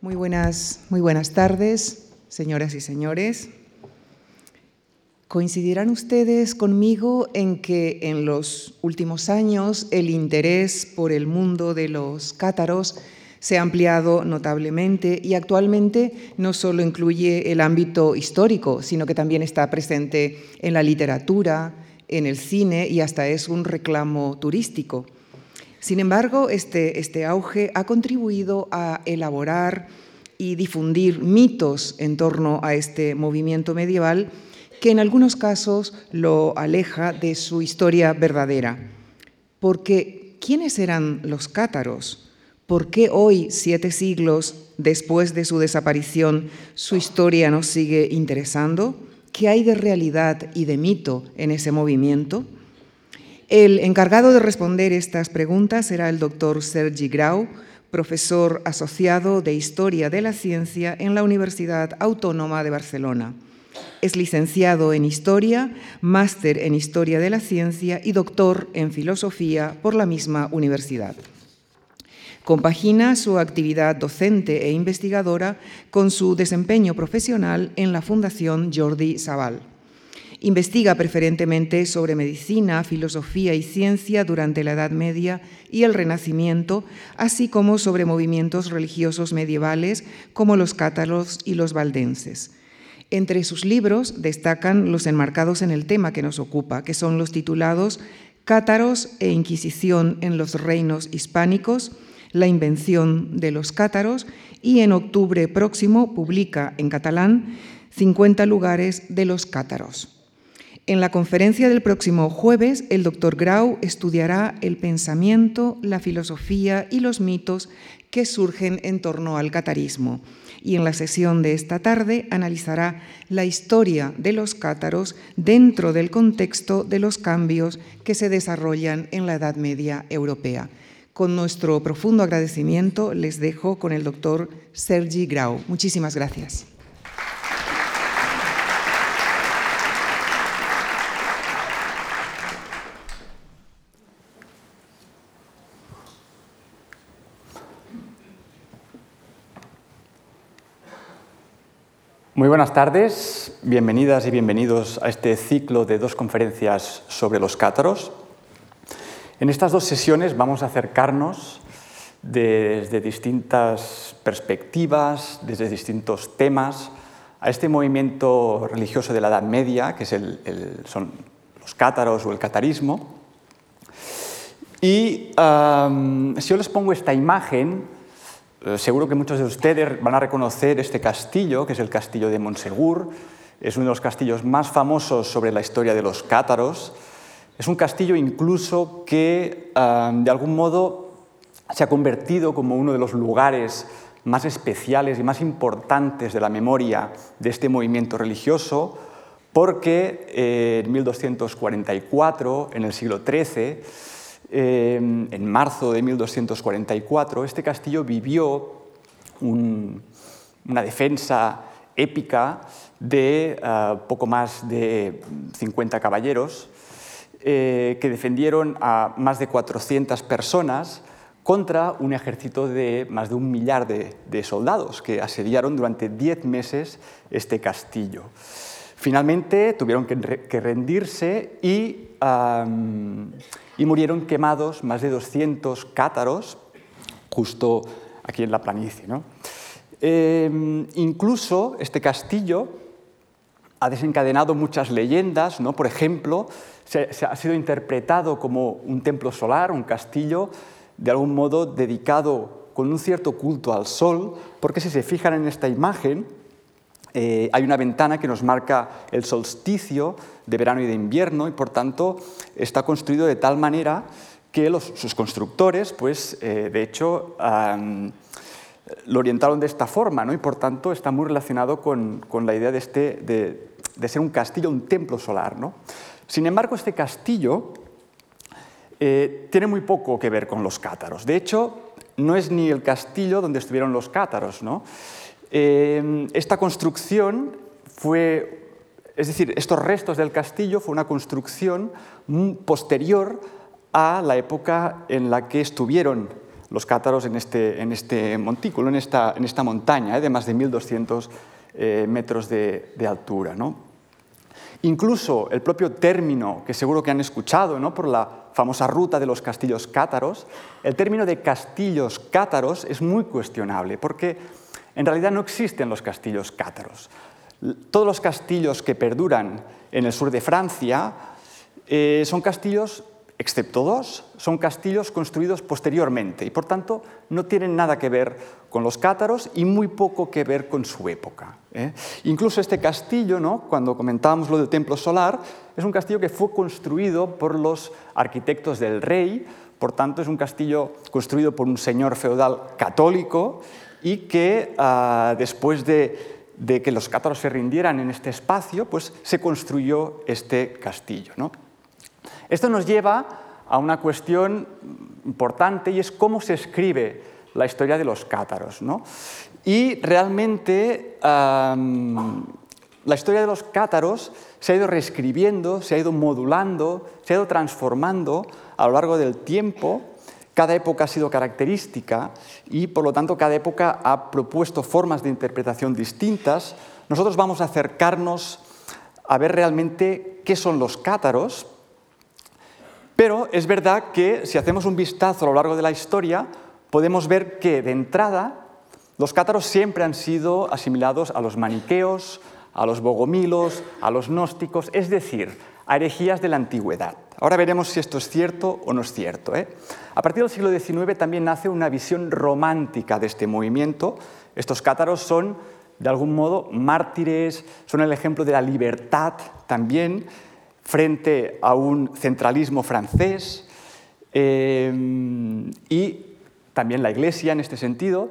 Muy buenas, muy buenas tardes, señoras y señores. Coincidirán ustedes conmigo en que en los últimos años el interés por el mundo de los cátaros se ha ampliado notablemente y actualmente no solo incluye el ámbito histórico, sino que también está presente en la literatura, en el cine y hasta es un reclamo turístico. Sin embargo, este, este auge ha contribuido a elaborar y difundir mitos en torno a este movimiento medieval que en algunos casos lo aleja de su historia verdadera. Porque, ¿quiénes eran los cátaros? ¿Por qué hoy, siete siglos después de su desaparición, su historia nos sigue interesando? ¿Qué hay de realidad y de mito en ese movimiento? El encargado de responder estas preguntas será el doctor Sergi Grau, profesor asociado de Historia de la Ciencia en la Universidad Autónoma de Barcelona. Es licenciado en Historia, máster en Historia de la Ciencia y doctor en Filosofía por la misma universidad. Compagina su actividad docente e investigadora con su desempeño profesional en la Fundación Jordi Sabal. Investiga preferentemente sobre medicina, filosofía y ciencia durante la Edad Media y el Renacimiento, así como sobre movimientos religiosos medievales como los cátaros y los valdenses. Entre sus libros destacan los enmarcados en el tema que nos ocupa, que son los titulados Cátaros e Inquisición en los reinos hispánicos, la invención de los cátaros y en octubre próximo publica en catalán 50 lugares de los cátaros. En la conferencia del próximo jueves, el doctor Grau estudiará el pensamiento, la filosofía y los mitos que surgen en torno al catarismo y en la sesión de esta tarde analizará la historia de los cátaros dentro del contexto de los cambios que se desarrollan en la Edad Media europea. Con nuestro profundo agradecimiento les dejo con el doctor Sergi Grau. Muchísimas gracias. Muy buenas tardes, bienvenidas y bienvenidos a este ciclo de dos conferencias sobre los cátaros. En estas dos sesiones vamos a acercarnos desde distintas perspectivas, desde distintos temas, a este movimiento religioso de la Edad Media, que son los cátaros o el catarismo. Y si yo les pongo esta imagen, seguro que muchos de ustedes van a reconocer este castillo, que es el castillo de Monsegur. Es uno de los castillos más famosos sobre la historia de los cátaros. Es un castillo incluso que, ah, de algún modo, se ha convertido como uno de los lugares más especiales y más importantes de la memoria de este movimiento religioso, porque eh, en 1244, en el siglo XIII, Em, en marzo de 1244, este castillo vivió una defensa épica de ah, poco más de 50 caballeros eh, que defendieron a más de 400 personas contra un ejército de más de un millar de, soldados que asediaron durante 10 meses este castillo. Finalmente tuvieron que, rendirse y y murieron quemados más de 200 cátaros justo aquí en la planicie. Em, incluso este castillo ha desencadenado muchas leyendas, ¿no? por ejemplo, se, ha sido interpretado como un templo solar, un castillo de algún modo dedicado con un cierto culto al sol, porque si se fijan en esta imagen, eh, hay una ventana que nos marca el solsticio de verano y de invierno y por tanto está construido de tal manera que sus constructores, pues, eh, de hecho, lo orientaron de esta forma ¿no? y por tanto está muy relacionado con, la idea de, este, de, ser un castillo, un templo solar. ¿no? Sin embargo, este castillo eh, tiene muy poco que ver con los cátaros. De hecho, no es ni el castillo donde estuvieron los cátaros. ¿no? Eh, esta construcción fue, es decir, estos restos del castillo fue una construcción posterior a la época en la que estuvieron los cátaros en este, en este montículo, en esta, en esta montaña ¿eh? de más de 1.200 eh, metros de, altura. Incluso el propio término, que seguro que han escuchado ¿no? por la famosa ruta de los castillos cátaros, el término de castillos cátaros es muy cuestionable, porque en realidad no existen los castillos cátaros. Todos los castillos que perduran en el sur de Francia eh, son castillos excepto dos, son castillos construidos posteriormente y por tanto no tienen nada que ver con los cátaros y muy poco que ver con su época. ¿eh? Incluso este castillo, ¿no? cuando comentábamos lo del templo solar, es un castillo que fue construido por los arquitectos del rey, por tanto es un castillo construido por un señor feudal católico y que ah, después de, que los cátaros se rindieran en este espacio, pues se construyó este castillo. Esto nos lleva a una cuestión importante y es cómo se escribe la historia de los cátaros. Y realmente la historia de los cátaros se ha ido reescribiendo, se ha ido modulando, se ha ido transformando a lo largo del tiempo. Cada época ha sido característica y por lo tanto cada época ha propuesto formas de interpretación distintas. Nosotros vamos a acercarnos a ver realmente qué son los cátaros, pero es verdad que si hacemos un vistazo a lo largo de la historia, podemos ver que de entrada los cátaros siempre han sido asimilados a los maniqueos, a los bogomilos, a los gnósticos, es decir, a herejías de la antigüedad. Ahora veremos si esto es cierto o no es cierto. ¿eh? A partir del siglo XIX también nace una visión romántica de este movimiento. Estos cátaros son, de algún modo, mártires, son el ejemplo de la libertad también, frente a un centralismo francés eh, y también la Iglesia en este sentido.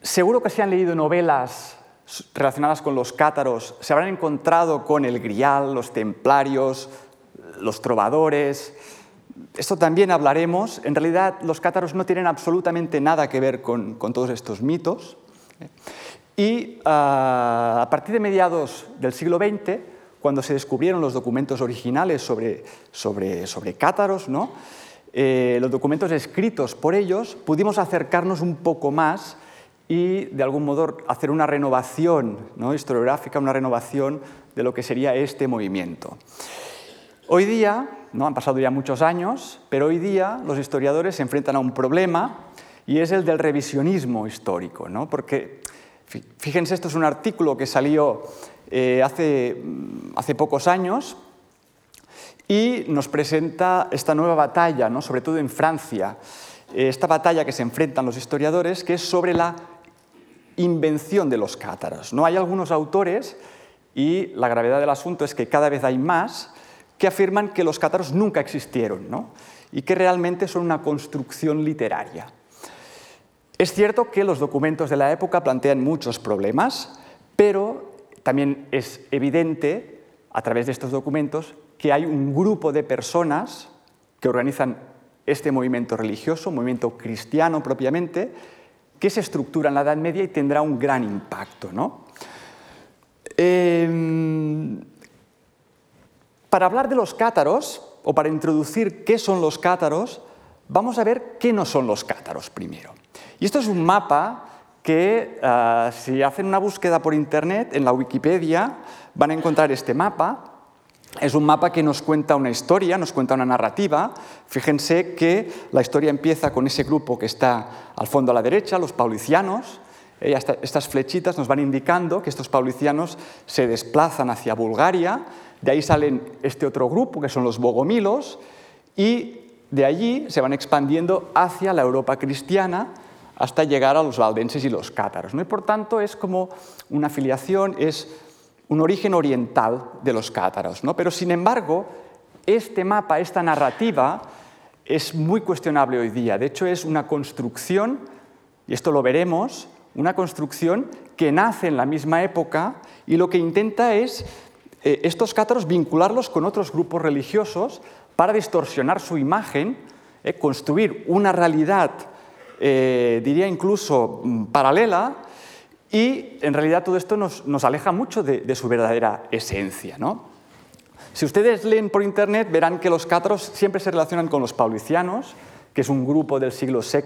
Seguro que si han leído novelas relacionadas con los cátaros, se habrán encontrado con el grial, los templarios, los trovadores. Esto también hablaremos. En realidad los cátaros no tienen absolutamente nada que ver con, todos estos mitos. Y ah, a partir de mediados del siglo XX, cuando se descubrieron los documentos originales sobre, sobre, sobre cátaros, ¿no? Eh, los documentos escritos por ellos, pudimos acercarnos un poco más y de algún modo hacer una renovación ¿no? historiográfica, una renovación de lo que sería este movimiento. Hoy día, ¿no? han pasado ya muchos años, pero hoy día los historiadores se enfrentan a un problema y es el del revisionismo histórico, ¿no? porque fíjense, esto es un artículo que salió eh, hace, hace pocos años y nos presenta esta nueva batalla, ¿no? sobre todo en Francia, eh, esta batalla que se enfrentan los historiadores, que es sobre la invención de los cátaros. ¿no? Hay algunos autores, y la gravedad del asunto es que cada vez hay más, que afirman que los cátaros nunca existieron ¿no? y que realmente son una construcción literaria. Es cierto que los documentos de la época plantean muchos problemas, pero también es evidente, a través de estos documentos, que hay un grupo de personas que organizan este movimiento religioso, movimiento cristiano propiamente, que se estructura en la Edad Media y tendrá un gran impacto. Em, para hablar de los cátaros, o para introducir qué son los cátaros, vamos a ver qué no son los cátaros primero. Y esto es un mapa que ah, si hacen una búsqueda por Internet, en la Wikipedia, van a encontrar este mapa. Es un mapa que nos cuenta una historia, nos cuenta una narrativa. Fíjense que la historia empieza con ese grupo que está al fondo a la derecha, los paulicianos. Eh, estas flechitas nos van indicando que estos paulicianos se desplazan hacia Bulgaria. De ahí salen este otro grupo, que son los bogomilos, y de allí se van expandiendo hacia la Europa cristiana, hasta llegar a los valdenses y los cátaros. ¿no? Y por tanto es como una afiliación, es un origen oriental de los cátaros. ¿no? Pero sin embargo, este mapa, esta narrativa, es muy cuestionable hoy día. De hecho, es una construcción, y esto lo veremos, una construcción que nace en la misma época y lo que intenta es eh, estos cátaros vincularlos con otros grupos religiosos para distorsionar su imagen, eh, construir una realidad eh, diría incluso mm, paralela, y en realidad todo esto nos, aleja mucho de, su verdadera esencia. ¿no? Si ustedes leen por internet verán que los cátaros siempre se relacionan con los paulicianos, que es un grupo del siglo VII,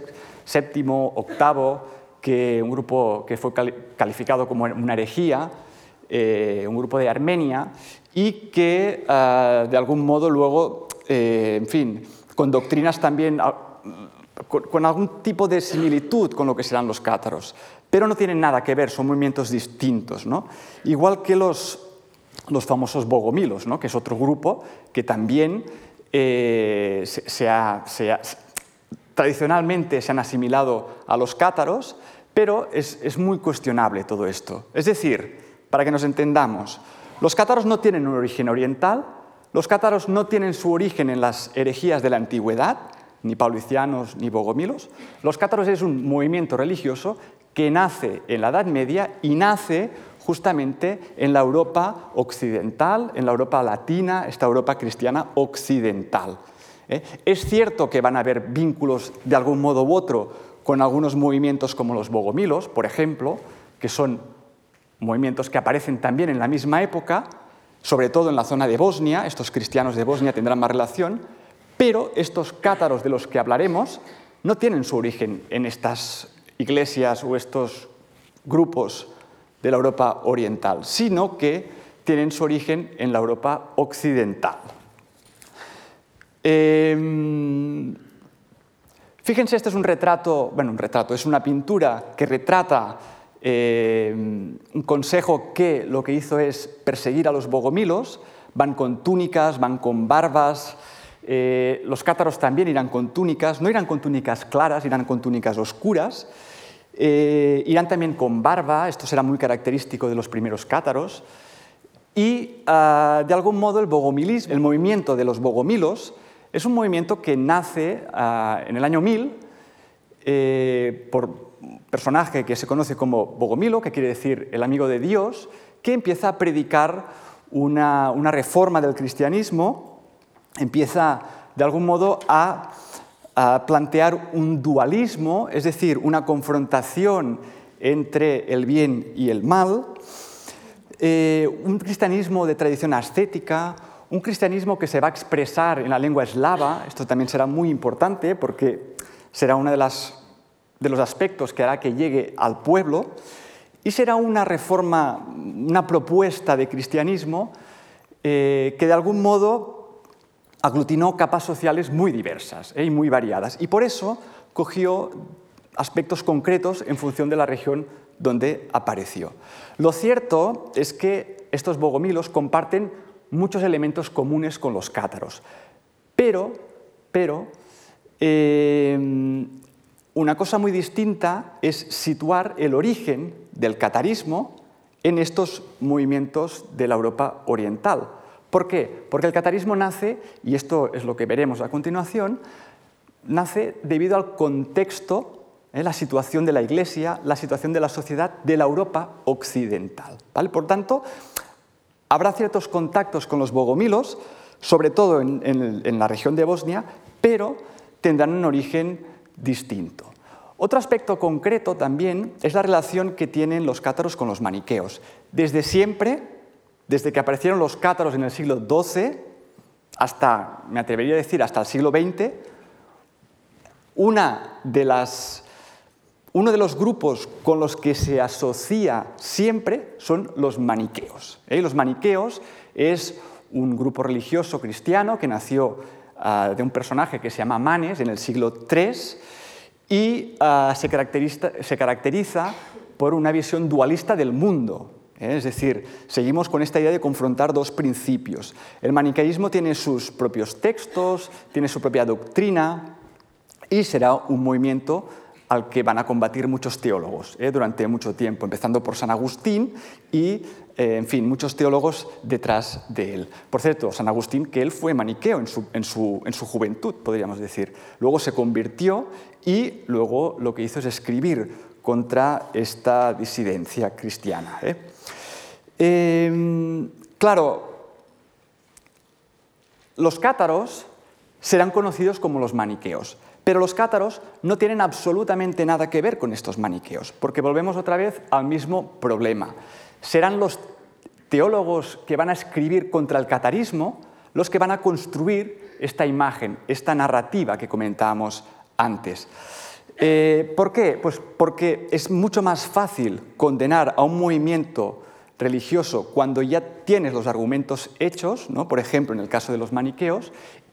VIII, que, un grupo que fue calificado como una herejía, eh, un grupo de Armenia, y que ah, de algún modo luego, eh, en fin, con doctrinas también, ah, con, algún tipo de similitud con lo que serán los cátaros, pero no tienen nada que ver, son movimientos distintos, ¿no? igual que los, los famosos bogomilos, ¿no? que es otro grupo que también eh, se, ha, tradicionalmente se han asimilado a los cátaros, pero es, es muy cuestionable todo esto. Es decir, para que nos entendamos, los cátaros no tienen un origen oriental, los cátaros no tienen su origen en las herejías de la antigüedad, ni paulicianos ni bogomilos. Los cátaros es un movimiento religioso que nace en la Edad Media y nace justamente en la Europa occidental, en la Europa latina, esta Europa cristiana occidental. ¿eh? Es cierto que van a haber vínculos de algún modo u otro con algunos movimientos como los bogomilos, por ejemplo, que son movimientos que aparecen también en la misma época, sobre todo en la zona de Bosnia, estos cristianos de Bosnia tendrán más relación, pero estos cátaros de los que hablaremos no tienen su origen en estas iglesias o estos grupos de la Europa oriental, sino que tienen su origen en la Europa occidental. Em, fíjense, este es un retrato, bueno, un retrato, es una pintura que retrata eh, un consejo que lo que hizo es perseguir a los bogomilos, van con túnicas, van con barbas, eh, los cátaros también irán con túnicas, no irán con túnicas claras, irán con túnicas oscuras, eh, irán también con barba, esto será muy característico de los primeros cátaros, y ah, de algún modo el bogomilismo, el movimiento de los bogomilos, es un movimiento que nace ah, en el año 1000 por personaje que se conoce como Bogomilo, que quiere decir el amigo de Dios, que empieza a predicar una, reforma del cristianismo, empieza de algún modo a, plantear un dualismo, es decir, una confrontación entre el bien y el mal, eh, un cristianismo de tradición ascética, un cristianismo que se va a expresar en la lengua eslava, esto también será muy importante porque será las de los aspectos que hará que llegue al pueblo y será una reforma, una propuesta de cristianismo eh, que de algún modo aglutinó capas sociales muy diversas eh, y muy variadas. Y por eso cogió aspectos concretos en función de la región donde apareció. Lo cierto es que estos bogomilos comparten muchos elementos comunes con los cátaros, pero, pero eh, una cosa muy distinta es situar el origen del catarismo en estos movimientos de la Europa oriental. ¿Por qué? Porque el catarismo nace, y esto es lo que veremos a continuación, nace debido al contexto, ¿eh? la situación de la Iglesia, la situación de la sociedad de la Europa occidental. Por tanto, habrá ciertos contactos con los bogomilos, sobre todo en, en la región de Bosnia, pero tendrán un origen distinto. Otro aspecto concreto también es la relación que tienen los cátaros con los maniqueos. Desde siempre, desde que aparecieron los cátaros en el siglo XII hasta, me atrevería a decir, hasta el siglo XX, una de las, uno de los grupos con los que se asocia siempre son los maniqueos. ¿eh? Los maniqueos es un grupo religioso cristiano que nació ah, de un personaje que se llama Manes en el siglo III y ah, se, caracteriza, por una visión dualista del mundo. ¿Eh? Es decir, seguimos con esta idea de confrontar dos principios. El maniqueísmo tiene sus propios textos, tiene su propia doctrina y será un movimiento al que van a combatir muchos teólogos ¿eh? durante mucho tiempo, empezando por San Agustín y, eh, en fin, muchos teólogos detrás de él. Por cierto, San Agustín, que él fue maniqueo en su, en su, en su juventud, podríamos decir. Luego se convirtió y luego lo que hizo es escribir contra esta disidencia cristiana. Em, claro, los cátaros serán conocidos como los maniqueos. Pero los cátaros no tienen absolutamente nada que ver con estos maniqueos, porque volvemos otra vez al mismo problema. Serán los teólogos que van a escribir contra el catarismo los que van a construir esta imagen, esta narrativa que comentábamos antes. Eh, ¿Por qué? Pues porque es mucho más fácil condenar a un movimiento religioso cuando ya tienes los argumentos hechos, ¿no? por ejemplo en el caso de los maniqueos,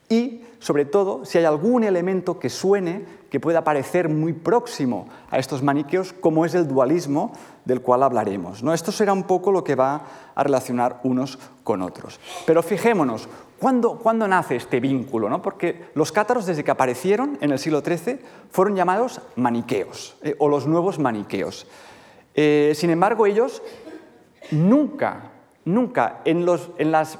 y sobre todo si hay algún elemento que suene que pueda parecer muy próximo a estos maniqueos, como es el dualismo del cual hablaremos. ¿no? Esto será un poco lo que va a relacionar unos con otros. Pero fijémonos, ¿cuándo, nace este vínculo? ¿no? Porque los cátaros, desde que aparecieron en el siglo XIII, fueron llamados maniqueos eh, o los nuevos maniqueos. Eh, sin embargo, ellos nunca, nunca en, los, en las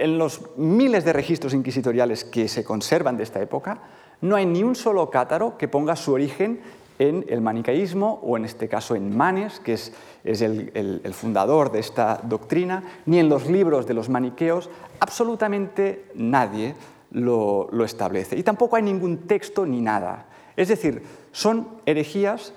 en los miles de registros inquisitoriales que se conservan de esta época, no hay ni un solo cátaro que ponga su origen en el manicaísmo o en este caso en Manes, que es, el, fundador de esta doctrina, ni en los libros de los maniqueos, absolutamente nadie lo, lo establece. Y tampoco hay ningún texto ni nada. Es decir, son herejías,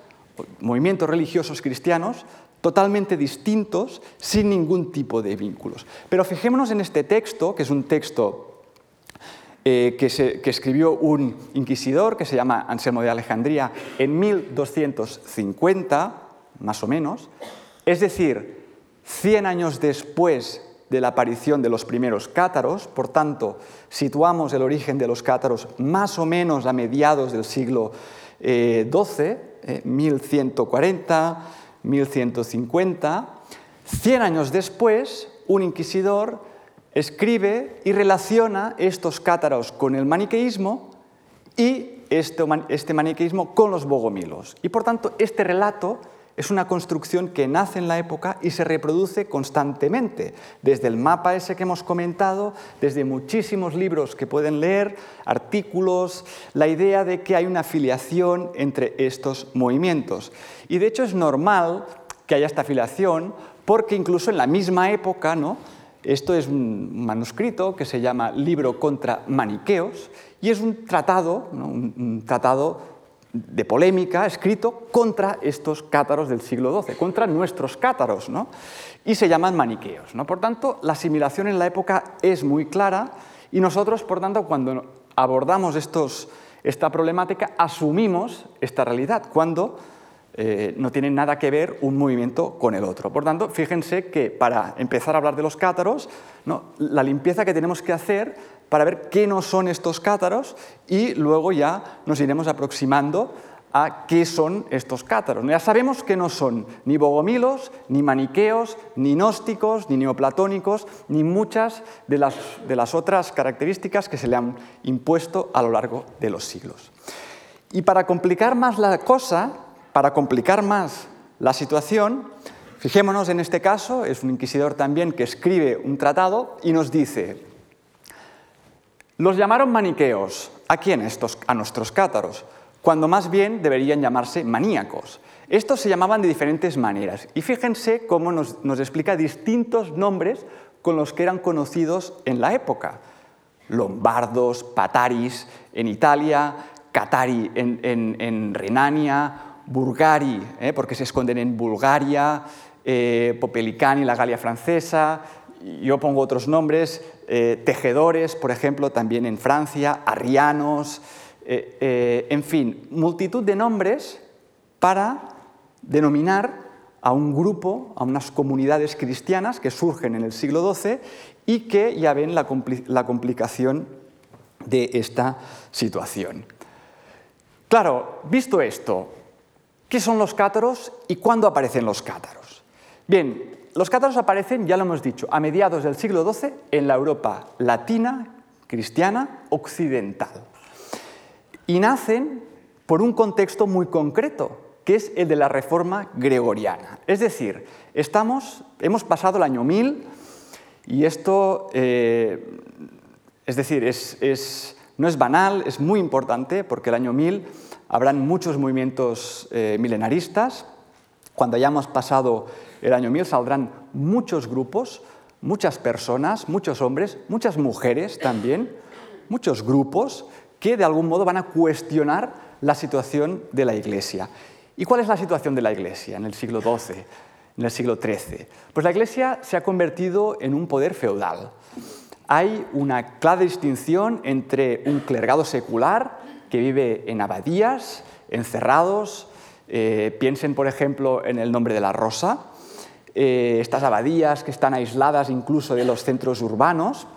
movimientos religiosos cristianos totalmente distintos, sin ningún tipo de vínculos. Pero fijémonos en este texto, que es un texto eh, que, que, escribió un inquisidor que se llama Anselmo de Alejandría en 1250, más o menos, es decir, 100 años después de la aparición de los primeros cátaros, por tanto, situamos el origen de los cátaros más o menos a mediados del siglo XII, 1140, 1150, 100 años después, un inquisidor escribe y relaciona estos cátaros con el maniqueísmo y este, este maniqueísmo con los bogomilos. Y por tanto, este relato es una construcción que nace en la época y se reproduce constantemente, desde el mapa ese que hemos comentado, desde muchísimos libros que pueden leer, artículos, la idea de que hay una afiliación entre estos movimientos. Y de hecho es normal que haya esta afiliación porque incluso en la misma época, ¿no? esto es un manuscrito que se llama Libro contra Maniqueos y es un tratado, un tratado de polémica escrito contra estos cátaros del siglo XII, contra nuestros cátaros, ¿no? y se llaman maniqueos. ¿no? Por tanto, la asimilación en la época es muy clara y nosotros, por tanto, cuando abordamos estos, esta problemática, asumimos esta realidad, cuando eh, no tiene nada que ver un movimiento con el otro. Por tanto, fíjense que para empezar a hablar de los cátaros, ¿no? la limpieza que tenemos que hacer para ver qué no son estos cátaros y luego ya nos iremos aproximando a qué son estos cátaros. Ya sabemos que no son ni bogomilos, ni maniqueos, ni gnósticos, ni neoplatónicos, ni muchas de las, de las otras características que se le han impuesto a lo largo de los siglos. Y para complicar más la cosa, para complicar más la situación, fijémonos en este caso, es un inquisidor también que escribe un tratado y nos dice, los llamaron maniqueos. ¿A quién estos? A nuestros cátaros, cuando más bien deberían llamarse maníacos. Estos se llamaban de diferentes maneras y fíjense cómo nos, explica distintos nombres con los que eran conocidos en la época. Lombardos, pataris en Italia, catari en, Renania, burgari, ¿eh? porque se esconden en Bulgaria, eh, popelicani, la Galia francesa, yo pongo otros nombres, eh, tejedores, por ejemplo, también en Francia, arrianos, eh, eh, en fin, multitud de nombres para denominar a un grupo, a unas comunidades cristianas que surgen en el siglo XII y que ya ven la, la complicación de esta situación. Claro, visto esto, ¿qué son los cátaros y cuándo aparecen los cátaros? Bien, los cátaros aparecen, ya lo hemos dicho, a mediados del siglo XII en la Europa latina, cristiana, occidental. Y nacen por un contexto muy concreto, que es el de la reforma gregoriana. Es decir, estamos, hemos pasado el año 1000 y esto, eh, es decir, no es banal, es muy importante porque el año 1000 habrán muchos movimientos eh, milenaristas. Cuando hayamos pasado el año 1000 saldrán muchos grupos, muchas personas, muchos hombres, muchas mujeres también, muchos grupos que de algún modo van a cuestionar la situación de la Iglesia. ¿Y cuál es la situación de la Iglesia en el siglo XII, en el siglo XIII? Pues la Iglesia se ha convertido en un poder feudal. hay una clara distinción entre un clergado secular que vive en abadías, encerrados, eh, piensen por ejemplo en el nombre de la rosa, eh, estas abadías que están aisladas incluso de los centros urbanos,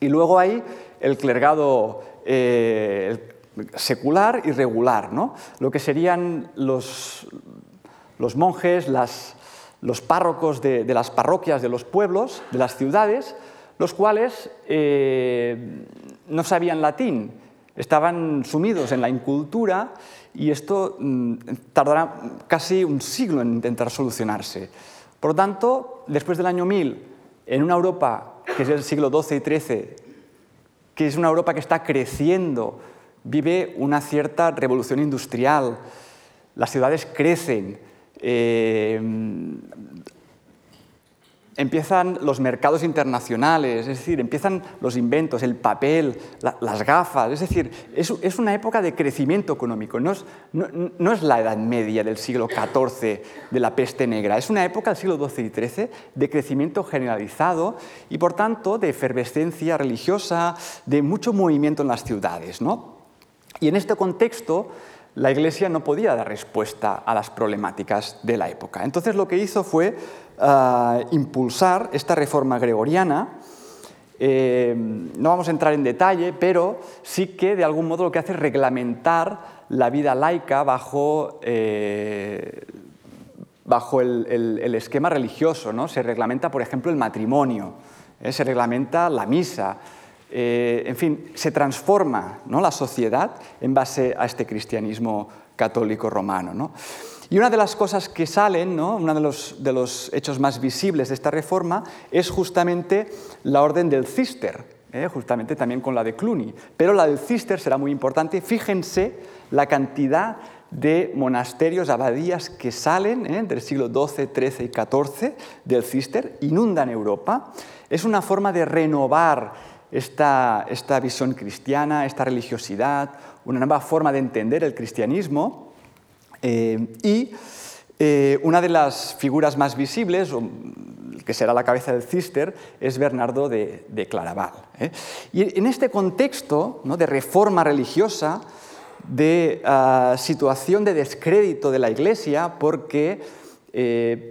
y luego hay el clergado eh, secular y regular, ¿no? lo que serían los, los monjes, los párrocos de, las parroquias de los pueblos, de las ciudades, los cuales no sabían latín, estaban sumidos en la incultura y esto mm, tardará casi un siglo en intentar solucionarse. Por lo tanto, después del año 1000, en una Europa que es el siglo XII y XIII, que es una Europa que está creciendo, vive una cierta revolución industrial, las ciudades crecen, eh, empiezan los mercados internacionales, es decir, empiezan los inventos, el papel, las gafas, es decir, es, una época de crecimiento económico, no es, la Edad Media del siglo XIV de la peste negra, es una época del siglo XII y XIII de crecimiento generalizado y por tanto de efervescencia religiosa, de mucho movimiento en las ciudades. Y en este contexto, la Iglesia no podía dar respuesta a las problemáticas de la época. Entonces lo que hizo fue eh, impulsar esta reforma gregoriana. Eh, no vamos a entrar en detalle, pero sí que de algún modo lo que hace es reglamentar la vida laica bajo, eh, bajo el, esquema religioso. ¿no? Se reglamenta, por ejemplo, el matrimonio, se reglamenta la misa. en fin, se transforma ¿no? la sociedad en base a este cristianismo católico romano. ¿no? Y una de las cosas que salen, ¿no? uno de los, hechos más visibles de esta reforma, es justamente la orden del cister, ¿eh? justamente también con la de Cluny. Pero la del cister será muy importante. Fíjense la cantidad de monasterios, abadías que salen ¿eh? del siglo XII, XIII y XIV del cister, inundan Europa. Es una forma de renovar esta, esta visión cristiana, esta religiosidad, una nueva forma de entender el cristianismo eh, y eh, una de las figuras más visibles, que será la cabeza del cister, es Bernardo de, Claraval. ¿eh? Y en este contexto de reforma religiosa, de ah, situación de descrédito de la Iglesia, porque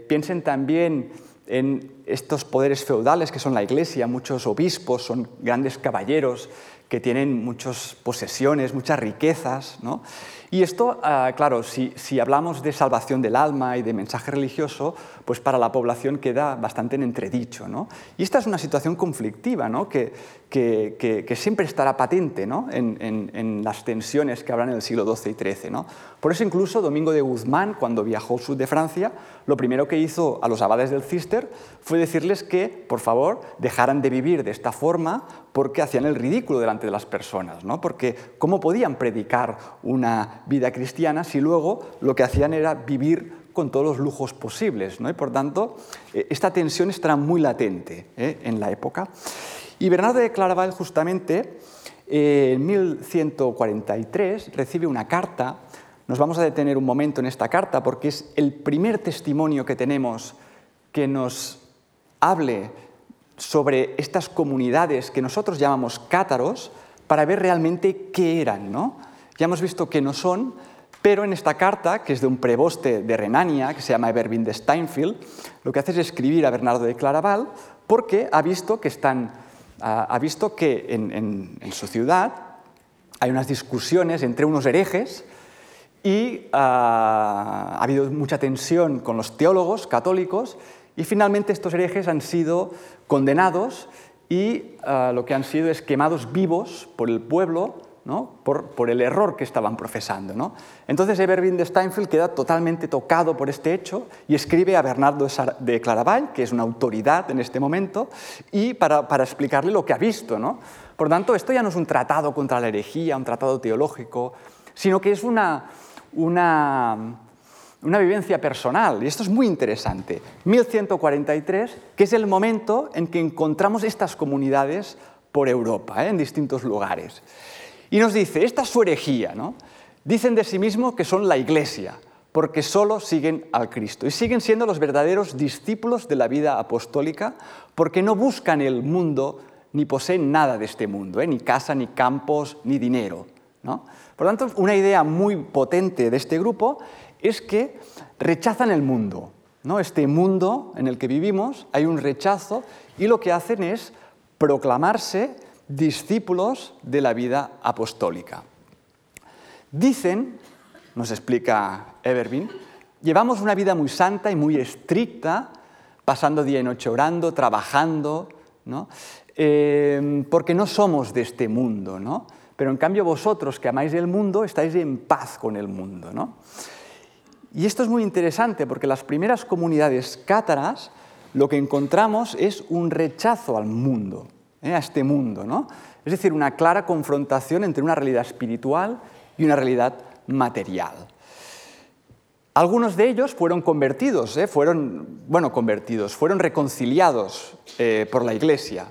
piensen también en estos poderes feudales que son la Iglesia, muchos obispos son grandes caballeros que tienen muchas posesiones, muchas riquezas, ¿no? Y esto, ah, claro, si, hablamos de salvación del alma y de mensaje religioso, pues para la población queda bastante en entredicho. ¿no? Y esta es una situación conflictiva ¿no? que, que, siempre estará patente ¿no? en, las tensiones que habrá en el siglo XII y XIII. ¿no? Por eso incluso Domingo de Guzmán, cuando viajó al sur de Francia, lo primero que hizo a los abades del Cister fue decirles que, por favor, dejaran de vivir de esta forma porque hacían el ridículo delante de las personas. ¿no? Porque ¿cómo podían predicar una vida cristiana si luego lo que hacían era vivir con todos los lujos posibles. ¿no? Y por tanto, eh, esta tensión estará muy latente ¿eh? en la época. Y Bernardo de Claraval, justamente, eh, en 1143, recibe una carta. Nos vamos a detener un momento en esta carta porque es el primer testimonio que tenemos que nos hable sobre estas comunidades que nosotros llamamos cátaros para ver realmente qué eran. ¿no? Ya hemos visto que no son, pero en esta carta, que es de un preboste de Renania, que se llama Evervin de Steinfeld, lo que hace es escribir a Bernardo de Claraval porque ha visto que, están, ha visto que en, su ciudad hay unas discusiones entre unos herejes y ha habido mucha tensión con los teólogos católicos y finalmente estos herejes han sido condenados y lo que han sido es quemados vivos por el pueblo por, el error que estaban profesando. ¿no? Entonces Evervin de Steinfeld queda totalmente tocado por este hecho y escribe a Bernardo de Claraval, que es una autoridad en este momento, y para, explicarle lo que ha visto. ¿no? Por tanto, esto ya no es un tratado contra la herejía, un tratado teológico, sino que es una, una, una vivencia personal. Y esto es muy interesante. 1143, que es el momento en que encontramos estas comunidades por Europa, ¿eh? en distintos lugares. Y nos dice, esta es su herejía. Dicen de sí mismos que son la iglesia, porque solo siguen al Cristo. Y siguen siendo los verdaderos discípulos de la vida apostólica, porque no buscan el mundo ni poseen nada de este mundo, ¿eh? ni casa, ni campos, ni dinero. ¿no? Por lo tanto, una idea muy potente de este grupo es que rechazan el mundo. ¿no? Este mundo en el que vivimos hay un rechazo y lo que hacen es proclamarse discípulos de la vida apostólica. Dicen, nos explica Everbin, llevamos una vida muy santa y muy estricta, pasando día y noche orando, trabajando, ¿no? Eh, porque no somos de este mundo, ¿no? pero en cambio vosotros que amáis el mundo estáis en paz con el mundo. ¿no? Y esto es muy interesante porque las primeras comunidades cátaras lo que encontramos es un rechazo al mundo, ¿eh? a este mundo. ¿no? Es decir, una clara confrontación entre una realidad espiritual y una realidad material. Algunos de ellos fueron convertidos, ¿eh? fueron, bueno, convertidos, fueron reconciliados eh, por la Iglesia.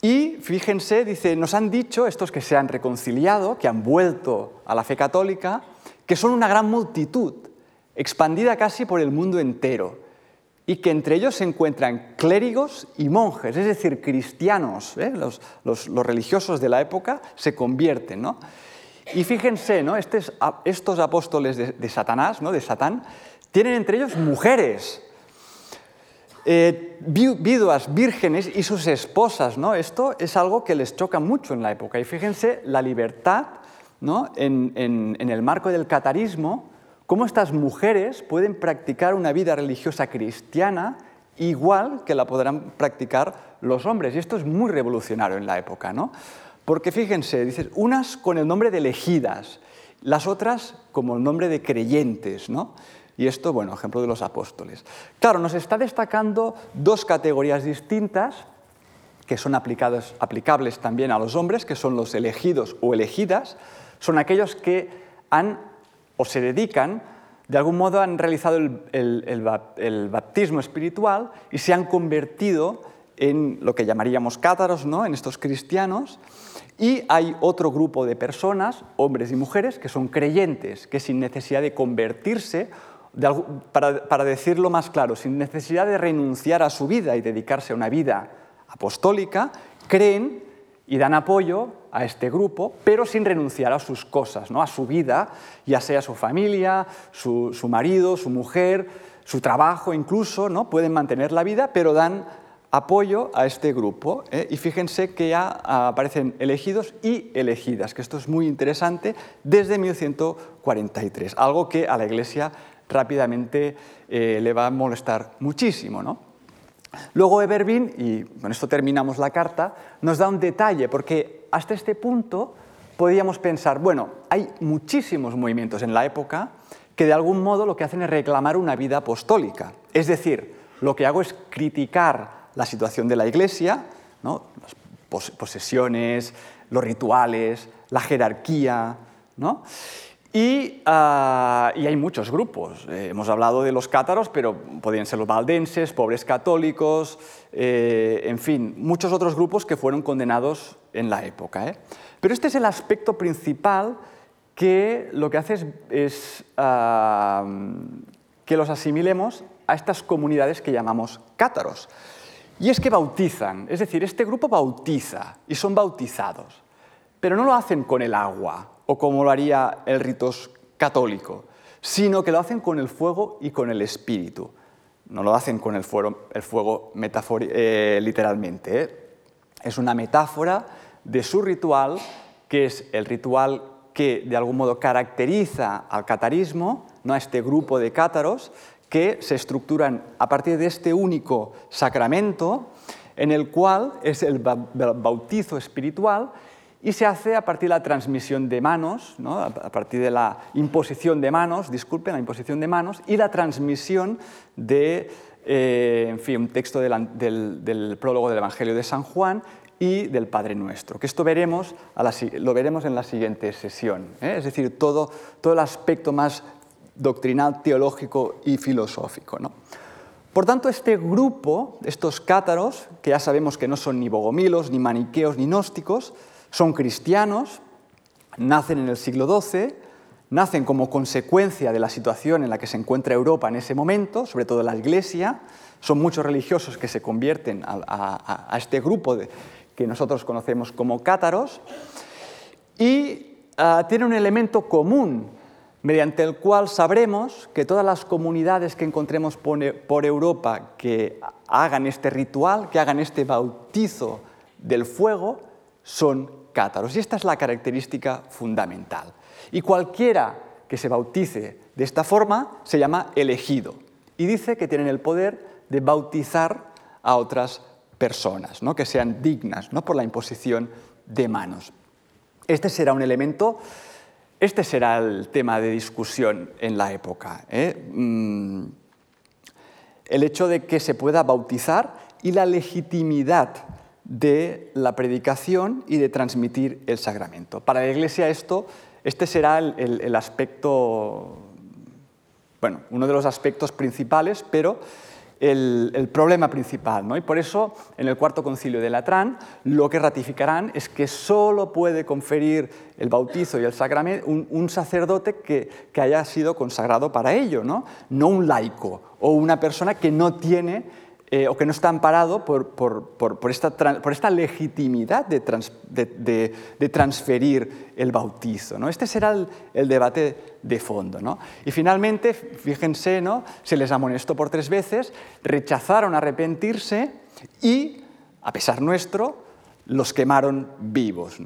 Y fíjense, dice, nos han dicho estos que se han reconciliado, que han vuelto a la fe católica, que son una gran multitud, expandida casi por el mundo entero, y que entre ellos se encuentran clérigos y monjes, es decir, cristianos, ¿eh? los, religiosos de la época se convierten. ¿no? Y fíjense, ¿no? estos apóstoles de, de Satanás, ¿no? de Satán, tienen entre ellos mujeres, eh, viudas, vírgenes y sus esposas. ¿no? Esto es algo que les choca mucho en la época. Y fíjense la libertad ¿no? en, en el marco del catarismo, cómo estas mujeres pueden practicar una vida religiosa cristiana igual que la podrán practicar los hombres. Y esto es muy revolucionario en la época. ¿no? Porque fíjense, dices, unas con el nombre de elegidas, las otras como el nombre de creyentes. ¿no? Y esto, bueno, ejemplo de los apóstoles. Claro, nos está destacando dos categorías distintas que son aplicables también a los hombres, que son los elegidos o elegidas, son aquellos que han o se dedican, de algún modo han realizado el, baptismo espiritual y se han convertido en lo que llamaríamos cátaros, ¿no? en estos cristianos, y hay otro grupo de personas, hombres y mujeres, que son creyentes, que sin necesidad de convertirse para, decirlo más claro, sin necesidad de renunciar a su vida y dedicarse a una vida apostólica, creen y dan apoyo a este grupo, pero sin renunciar a sus cosas, ¿no? a su vida, ya sea su familia, su, marido, su mujer, su trabajo incluso, ¿no? pueden mantener la vida, pero dan apoyo a este grupo. ¿eh? Y fíjense que ya aparecen elegidos y elegidas, que esto es muy interesante desde 1143, algo que a la Iglesia rápidamente eh, le va a molestar muchísimo. ¿no? Luego Everbin, y con esto terminamos la carta, nos da un detalle, porque hasta este punto podíamos pensar, bueno, hay muchísimos movimientos en la época que de algún modo lo que hacen es reclamar una vida apostólica. Es decir, lo que hago es criticar la situación de la Iglesia, ¿no? las posesiones, los rituales, la jerarquía, ¿no? Ah, y, hay muchos grupos. Eh, hemos hablado de los cátaros, pero podrían ser los valdenses, pobres católicos, eh, en fin, muchos otros grupos que fueron condenados en la época. ¿eh? Pero este es el aspecto principal que lo que hace es, ah, que los asimilemos a estas comunidades que llamamos cátaros. Y es que bautizan, es decir, este grupo bautiza y son bautizados, pero no lo hacen con el agua o como lo haría el ritos católico, sino que lo hacen con el fuego y con el espíritu. No lo hacen con el fuego, el fuego eh, literalmente. ¿eh? Es una metáfora de su ritual, que es el ritual que de algún modo caracteriza al catarismo, ¿no? a este grupo de cátaros, que se estructuran a partir de este único sacramento, en el cual es el bautizo espiritual y se hace a partir de la transmisión de manos, a partir de la imposición de manos, disculpen, la imposición de manos y la transmisión de eh, en fin, un texto del, prólogo del Evangelio de San Juan y del Padre Nuestro, que esto veremos lo veremos en la siguiente sesión, ¿eh? es decir, todo, todo el aspecto más doctrinal, teológico y filosófico. Por tanto, este grupo, estos cátaros, que ya sabemos que no son ni bogomilos, ni maniqueos, ni gnósticos, son cristianos, nacen en el siglo XII, nacen como consecuencia de la situación en la que se encuentra Europa en ese momento, sobre todo la Iglesia. Son muchos religiosos que se convierten a, este grupo que nosotros conocemos como cátaros y ah, tiene un elemento común mediante el cual sabremos que todas las comunidades que encontremos por Europa que hagan este ritual, que hagan este bautizo del fuego, son Y esta es la característica fundamental. Y cualquiera que se bautice de esta forma se llama elegido. Y dice que tienen el poder de bautizar a otras personas, ¿no? que sean dignas ¿no? por la imposición de manos. Este será un elemento, este será el tema de discusión en la época. ¿eh? Mm, el hecho de que se pueda bautizar y la legitimidad de la predicación y de transmitir el sacramento. Para la Iglesia esto, este será el, aspecto, bueno, uno de los aspectos principales, pero el, problema principal. ¿no? Y por eso, en el cuarto concilio de Latrán, lo que ratificarán es que solo puede conferir el bautizo y el sacramento un, sacerdote que, que, haya sido consagrado para ello, ¿no? no un laico o una persona que no tiene eh, o que no está amparado por, esta, legitimidad de, transferir el bautizo. ¿no? Este será el, debate de fondo. Y finalmente, fíjense, ¿no? se les amonestó por tres veces, rechazaron arrepentirse y, a pesar nuestro, los quemaron vivos.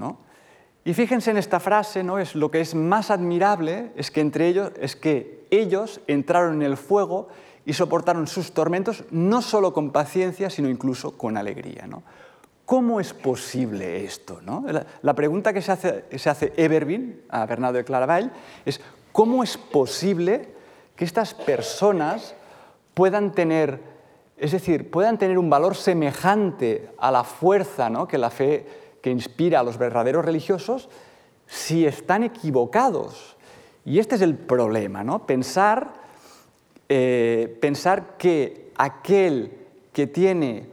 Y fíjense en esta frase, ¿no? es lo que es más admirable es que entre ellos es que ellos entraron en el fuego y soportaron sus tormentos no solo con paciencia, sino incluso con alegría. ¿no? ¿Cómo es posible esto? ¿no? La, pregunta que se hace, se hace Evervin a Bernardo de Claravall es ¿cómo es posible que estas personas puedan tener, es decir, puedan tener un valor semejante a la fuerza ¿no? que la fe que inspira a los verdaderos religiosos si están equivocados? Y este es el problema, ¿no? pensar eh, pensar que aquel que tiene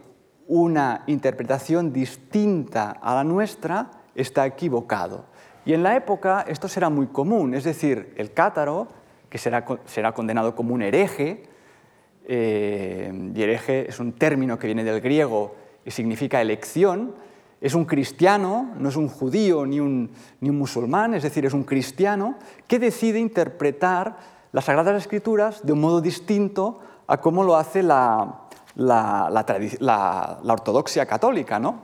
una interpretación distinta a la nuestra está equivocado. Y en la época esto será muy común, es decir, el cátaro, que será, será condenado como un hereje, eh, y hereje es un término que viene del griego y significa elección, es un cristiano, no es un judío ni un, ni un musulmán, es decir, es un cristiano que decide interpretar las Sagradas Escrituras de un modo distinto a cómo lo hace la, ortodoxia católica. ¿no?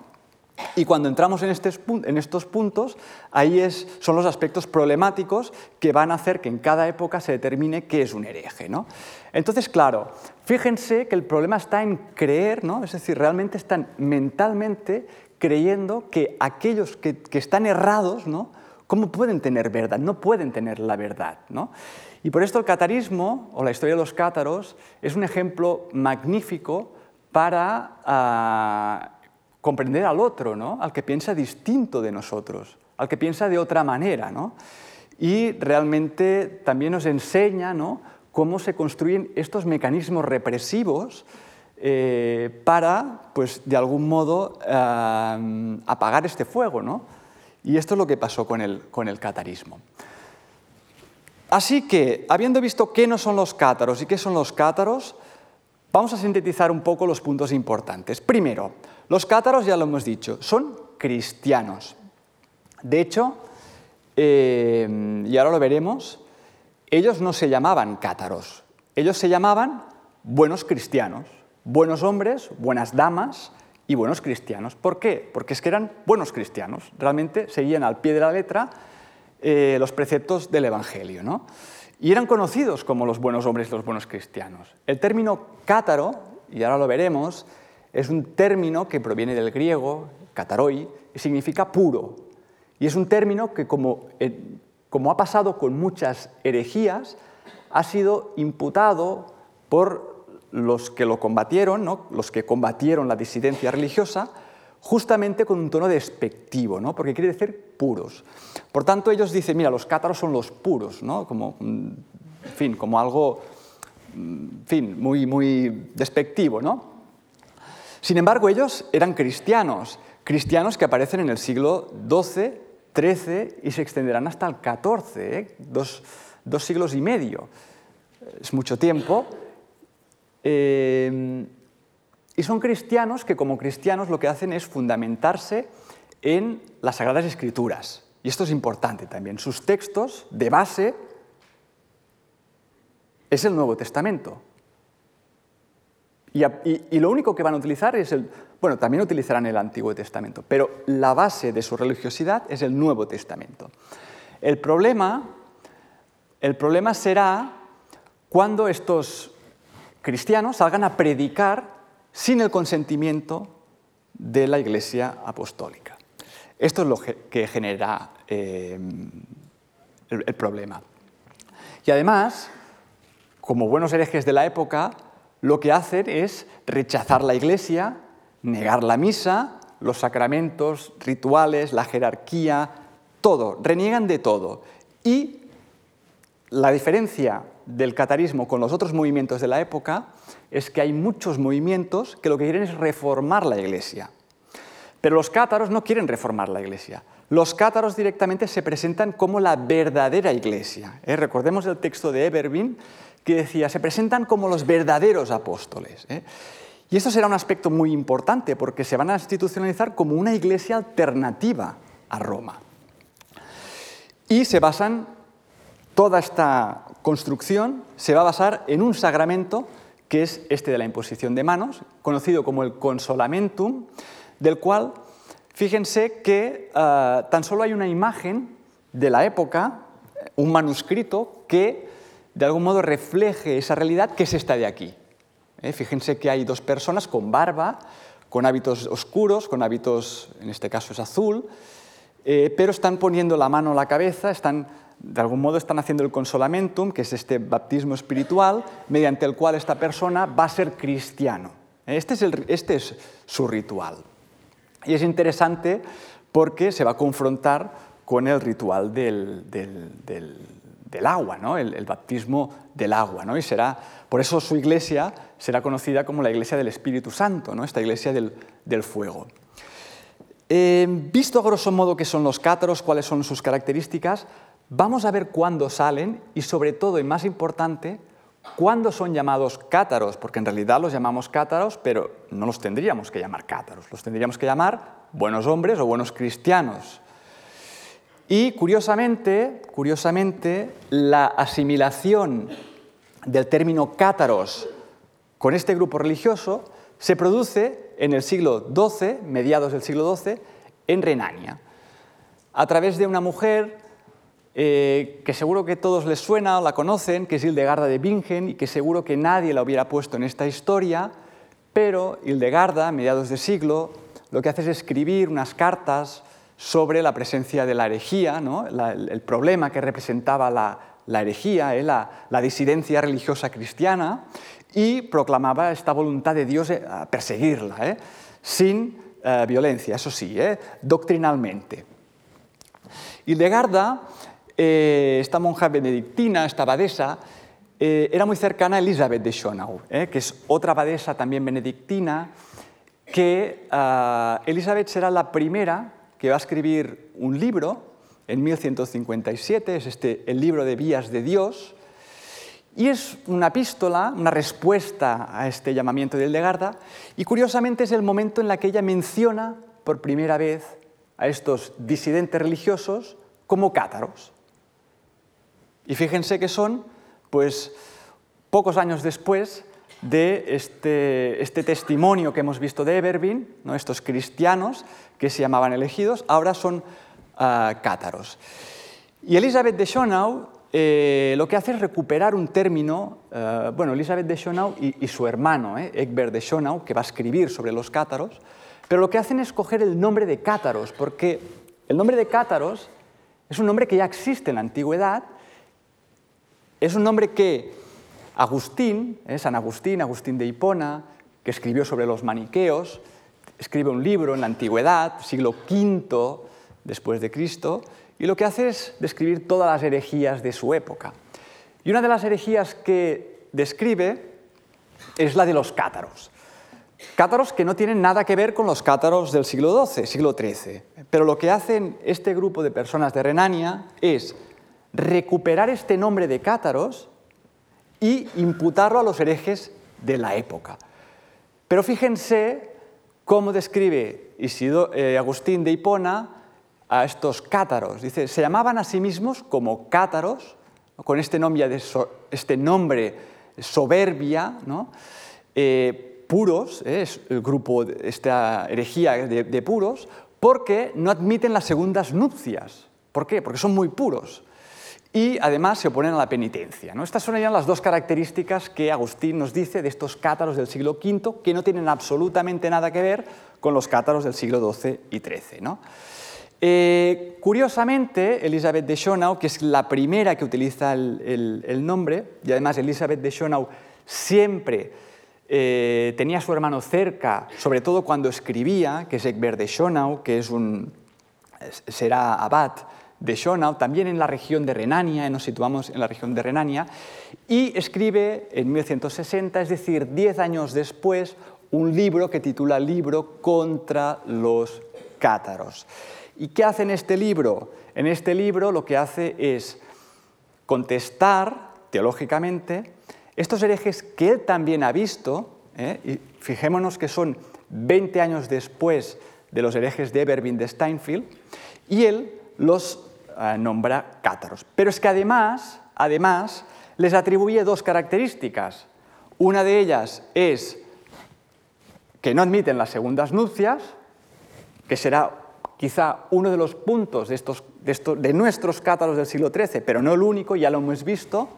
Y cuando entramos en, estos puntos, ahí es, son los aspectos problemáticos que van a hacer que en cada época se determine qué es un hereje. ¿no? Entonces, claro, fíjense que el problema está en creer, ¿no? es decir, realmente están mentalmente creyendo que aquellos que, que están errados, ¿no? ¿cómo pueden tener verdad? No pueden tener la verdad. ¿no? Y por esto el catarismo, o la historia de los cátaros, es un ejemplo magnífico para ah, comprender al otro, ¿no? al que piensa distinto de nosotros, al que piensa de otra manera. ¿no? Y realmente también nos enseña ¿no? cómo se construyen estos mecanismos represivos eh, para, pues, de algún modo, ah, apagar este fuego. ¿no? Y esto es lo que pasó con el, con el catarismo. Así que, habiendo visto qué no son los cátaros y qué son los cátaros, vamos a sintetizar un poco los puntos importantes. Primero, los cátaros, ya lo hemos dicho, son cristianos. De hecho, eh, y ahora lo veremos, ellos no se llamaban cátaros, ellos se llamaban buenos cristianos, buenos hombres, buenas damas y buenos cristianos. ¿Por qué? Porque es que eran buenos cristianos, realmente seguían al pie de la letra eh, los preceptos del Evangelio. ¿no? Y eran conocidos como los buenos hombres los buenos cristianos. El término cátaro, y ahora lo veremos, es un término que proviene del griego, kataroi, y significa puro. Y es un término que, como, eh, como ha pasado con muchas herejías, ha sido imputado por los que lo combatieron, ¿no? los que combatieron la disidencia religiosa, justamente con un tono despectivo, ¿no? porque quiere decir puros. Por tanto, ellos dicen, mira, los cátaros son los puros, ¿no? como, mm, fin, como algo mm, fin, muy, muy despectivo. ¿no? Sin embargo, ellos eran cristianos, cristianos que aparecen en el siglo XII XIII y se extenderán hasta el XIV, ¿eh? dos, siglos y medio. Es mucho tiempo. Eh, y son cristianos que como cristianos lo que hacen es fundamentarse en las Sagradas Escrituras. Y esto es importante también. Sus textos de base es el Nuevo Testamento. Y, lo único que van a utilizar es el... Bueno, también utilizarán el Antiguo Testamento, pero la base de su religiosidad es el Nuevo Testamento. El problema, el problema será cuando estos cristianos salgan a predicar sin el consentimiento de la Iglesia Apostólica. Esto es lo que genera eh, el problema. Y además, como buenos herejes de la época, lo que hacen es rechazar la iglesia, negar la misa, los sacramentos, rituales, la jerarquía, todo, reniegan de todo. Y la diferencia del catarismo con los otros movimientos de la época es que hay muchos movimientos que lo que quieren es reformar la iglesia. Pero los cátaros no quieren reformar la iglesia. Los cátaros directamente se presentan como la verdadera iglesia. ¿eh? Recordemos el texto de Ebervin que decía, se presentan como los verdaderos apóstoles. ¿eh? Y esto será un aspecto muy importante porque se van a institucionalizar como una iglesia alternativa a Roma. Y se basan, toda esta construcción se va a basar en un sacramento que es este de la imposición de manos, conocido como el consolamentum, del cual fíjense que eh, tan solo hay una imagen de la época, un manuscrito que de algún modo refleje esa realidad que es esta de aquí. ¿eh? Fíjense que hay dos personas con barba, con hábitos oscuros, con hábitos, en este caso es azul, eh, pero están poniendo la mano a la cabeza, están, de algún modo están haciendo el consolamentum, que es este baptismo espiritual, mediante el cual esta persona va a ser cristiano. Este es, este es su ritual. Y es interesante porque se va a confrontar con el ritual del, agua, ¿no? el, baptismo del agua. ¿no? Y será, por eso su iglesia será conocida como la iglesia del Espíritu Santo, ¿no? esta iglesia del, fuego. Eh, visto a grosso modo qué son los cátaros, cuáles son sus características, vamos a ver cuándo salen y sobre todo, y más importante, cuándo son llamados cátaros, porque en realidad los llamamos cátaros, pero no los tendríamos que llamar cátaros, los tendríamos que llamar buenos hombres o buenos cristianos. Y curiosamente, curiosamente, la asimilación del término cátaros con este grupo religioso se produce en el siglo XII, mediados del siglo XII, en Renania, a través de una mujer eh, que seguro que todos les suena o la conocen, que es Hildegarda de Bingen y que seguro que nadie la hubiera puesto en esta historia, pero Hildegarda, a mediados de siglo, lo que hace es escribir unas cartas sobre la presencia de la herejía, el, problema que representaba la, herejía, ¿eh? la, disidencia religiosa cristiana, y proclamaba esta voluntad de Dios eh, a perseguirla, sin violencia, eso sí, doctrinalmente. Hildegarda, esta monja benedictina, esta abadesa, era muy cercana a Elizabeth de Schonau, que es otra abadesa también benedictina, que ah, Elizabeth será la primera que va a escribir un libro en 1157, es este, el libro de Vías de Dios, y es una epístola, una respuesta a este llamamiento de Hildegarda, y curiosamente es el momento en la que ella menciona por primera vez a estos disidentes religiosos como cátaros. Y fíjense que son, pues, pocos años después de este, este testimonio que hemos visto de Ebervin, ¿no? estos cristianos que se llamaban elegidos, ahora son ah, cátaros. Y Elizabeth de Schonau eh, lo que hace es recuperar un término, eh, bueno, Elizabeth de Schonau y, su hermano, eh, Egbert de Schonau, que va a escribir sobre los cátaros, pero lo que hacen es coger el nombre de cátaros, porque el nombre de cátaros es un nombre que ya existe en la antigüedad, es un nombre que Agustín, San Agustín, Agustín de Hipona, que escribió sobre los maniqueos, escribe un libro en la antigüedad, siglo V después de Cristo, y lo que hace es describir todas las herejías de su época. Y una de las herejías que describe es la de los cátaros. Cátaros que no tienen nada que ver con los cátaros del siglo XII, siglo XIII. Pero lo que hacen este grupo de personas de Renania es recuperar este nombre de cátaros y imputarlo a los herejes de la época. Pero fíjense cómo describe eh, Agustín de Hipona a estos cátaros. Dice, se llamaban a sí mismos como cátaros, con este nombre, de este soberbia. Eh, puros, ¿eh? es el grupo, esta herejía de, puros, porque no admiten las segundas nupcias. ¿Por qué? Porque son muy puros. Y además se oponen a la penitencia. ¿no? Estas son ya las dos características que Agustín nos dice de estos cátaros del siglo V, que no tienen absolutamente nada que ver con los cátaros del siglo XII y XIII. Eh, curiosamente, Elizabeth de Schonau, que es la primera que utiliza el, el nombre, y además Elizabeth de Schonau siempre eh, tenía a su hermano cerca, sobre todo cuando escribía, que es Egbert de Schonau, que es un, será abad de Schonau, también en la región de Renania, nos situamos en la región de Renania, y escribe en 1160, es decir, diez años después, un libro que titula Libro contra los cátaros. ¿Y qué hace en este libro? En este libro lo que hace es contestar teológicamente estos herejes que él también ha visto, ¿eh? y fijémonos que son 20 años después de los herejes de Eberbind de Steinfeld, y él los eh, nombra cátaros. Pero es que además, además, les atribuye dos características. Una de ellas es que no admiten las segundas nupcias, que será quizá uno de los puntos de, estos, de, de nuestros cátaros del siglo XIII, pero no el único, ya lo hemos visto.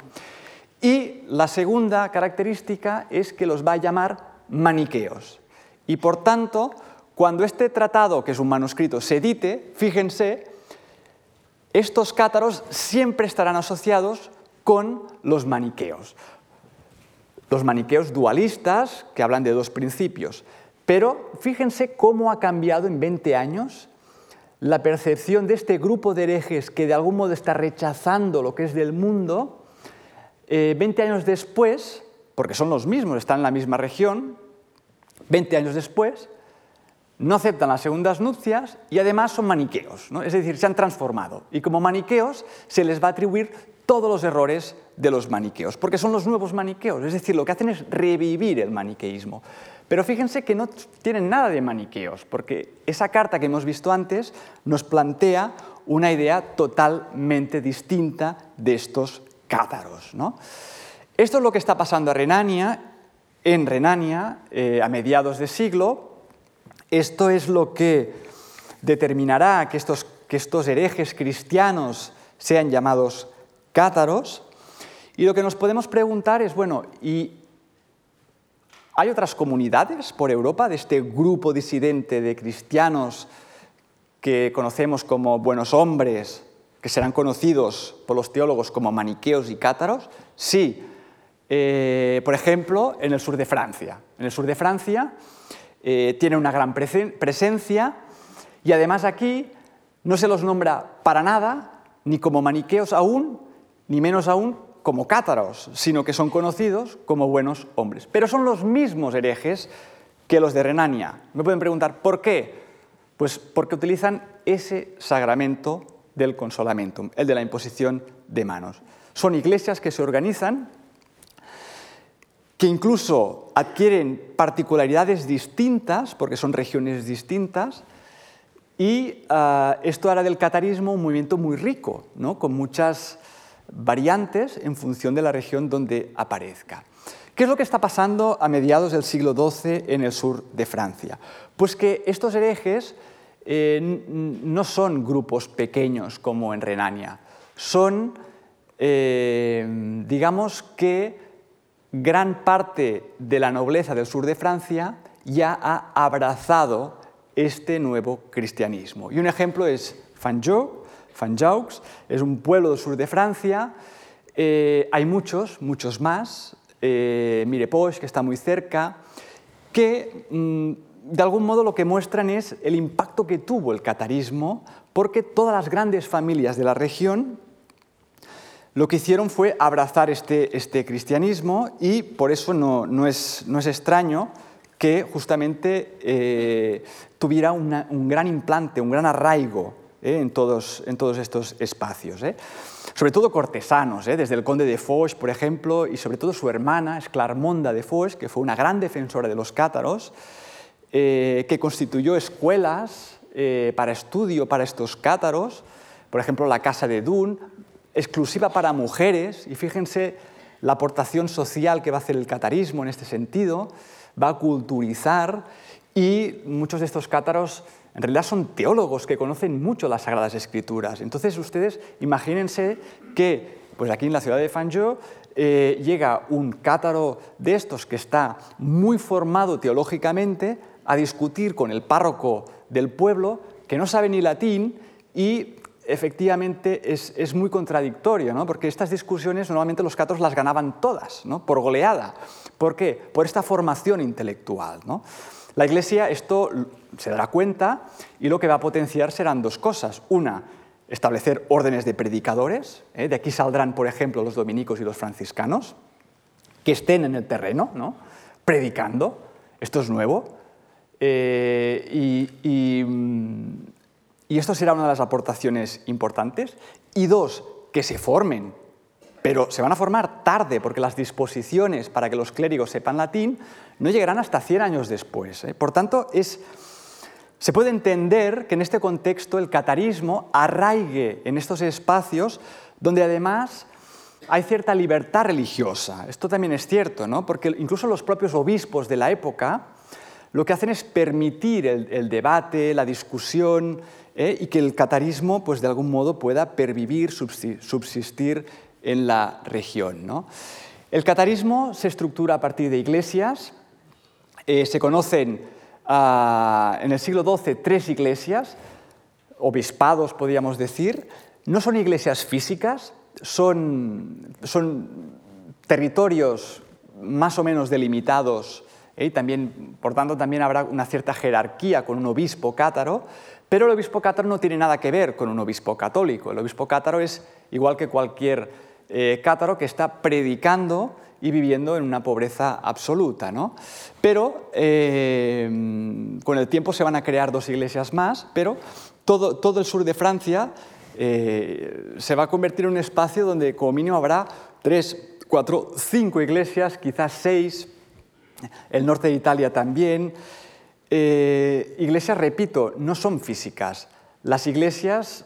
Y la segunda característica es que los va a llamar maniqueos. Y por tanto, cuando este tratado, que es un manuscrito, se edite, fíjense, estos cátaros siempre estarán asociados con los maniqueos. Los maniqueos dualistas, que hablan de dos principios. Pero fíjense cómo ha cambiado en 20 años la percepción de este grupo de herejes que de algún modo está rechazando lo que es del mundo 20 eh, años después, porque son los mismos, están en la misma región, 20 años después, no aceptan las segundas nupcias y además son maniqueos, es decir, se han transformado. Y como maniqueos se les va a atribuir todos los errores de los maniqueos, porque son los nuevos maniqueos, es decir, lo que hacen es revivir el maniqueísmo. Pero fíjense que no tienen nada de maniqueos, porque esa carta que hemos visto antes nos plantea una idea totalmente distinta de estos cátaros. ¿no? Esto es lo que está pasando a Renania, en Renania, eh, a mediados de siglo. Esto es lo que determinará que estos, que estos herejes cristianos sean llamados cátaros. Y lo que nos podemos preguntar es, bueno, ¿y hay otras comunidades por Europa de este grupo disidente de cristianos que conocemos como buenos hombres, que serán conocidos por los teólogos como maniqueos y cátaros? Sí. Eh, por ejemplo, en el sur de Francia. En el sur de Francia eh, tiene una gran presencia y además aquí no se los nombra para nada, ni como maniqueos aún, ni menos aún como cátaros, sino que son conocidos como buenos hombres. Pero son los mismos herejes que los de Renania. Me pueden preguntar, ¿por qué? Pues porque utilizan ese sagramento del consolamentum, el de la imposición de manos. Son iglesias que se organizan, que incluso adquieren particularidades distintas, porque son regiones distintas, y ah, esto hará del catarismo un movimiento muy rico, ¿no? con muchas variantes en función de la región donde aparezca. ¿Qué es lo que está pasando a mediados del siglo XII en el sur de Francia? Pues que estos herejes eh, no son grupos pequeños como en Renania, son, eh, digamos que gran parte de la nobleza del sur de Francia ya ha abrazado este nuevo cristianismo. Y un ejemplo es Fanjou, Fanjaux, es un pueblo del sur de Francia, eh, hay muchos, muchos más, Mirepoix, que está muy cerca, que mm, de algún modo lo que muestran es el impacto que tuvo el catarismo, porque todas las grandes familias de la región lo que hicieron fue abrazar este, este cristianismo y por eso no, es, no, es, extraño que justamente eh, tuviera un gran implante, un gran arraigo eh, en, todos, en, todos, estos espacios. Eh. Sobre todo cortesanos, desde el conde de Foix, por ejemplo, y sobre todo su hermana, Esclarmonda de Foix, que fue una gran defensora de los cátaros, que constituyó escuelas para estudio para estos cátaros, por ejemplo, la Casa de Dun, exclusiva para mujeres, y fíjense la aportación social que va a hacer el catarismo en este sentido, va a culturizar y muchos de estos cátaros en realidad son teólogos que conocen mucho las Sagradas Escrituras. Entonces ustedes imagínense que pues aquí en la ciudad de Fanjo eh, llega un cátaro de estos que está muy formado teológicamente a discutir con el párroco del pueblo que no sabe ni latín y efectivamente es, muy contradictorio, ¿no? porque estas discusiones normalmente los cátaros las ganaban todas, ¿no? por goleada. ¿Por qué? Por esta formación intelectual. ¿no? La Iglesia esto se dará cuenta y lo que va a potenciar serán dos cosas. Una, establecer órdenes de predicadores, ¿eh? de aquí saldrán, por ejemplo, los dominicos y los franciscanos, que estén en el terreno, ¿no? predicando, esto es nuevo, eh, y, mm, y esto será una de las aportaciones importantes. Y dos, que se formen, pero se van a formar tarde porque las disposiciones para que los clérigos sepan latín no llegarán hasta 100 años después. ¿eh? Por tanto, es, se puede entender que en este contexto el catarismo arraigue en estos espacios donde además hay cierta libertad religiosa. Esto también es cierto, ¿no? porque incluso los propios obispos de la época lo que hacen es permitir el, debate, la discusión, ¿eh? y que el catarismo, pues de algún modo, pueda pervivir, subsistir en la región. El catarismo se estructura a partir de iglesias. Eh, se conocen ah, en el siglo XII tres iglesias, obispados podríamos decir. No son iglesias físicas, son, territorios más o menos delimitados ¿eh? también, por tanto, también habrá una cierta jerarquía con un obispo cátaro, pero el obispo cátaro no tiene nada que ver con un obispo católico. El obispo cátaro es igual que cualquier eh, cátaro que está predicando y viviendo en una pobreza absoluta. ¿no? Pero eh, con el tiempo se van a crear dos iglesias más, pero todo, el sur de Francia eh, se va a convertir en un espacio donde como mínimo habrá tres, cuatro, cinco iglesias, quizás seis, el norte de Italia también. Eh, iglesias, repito, no son físicas. Las iglesias,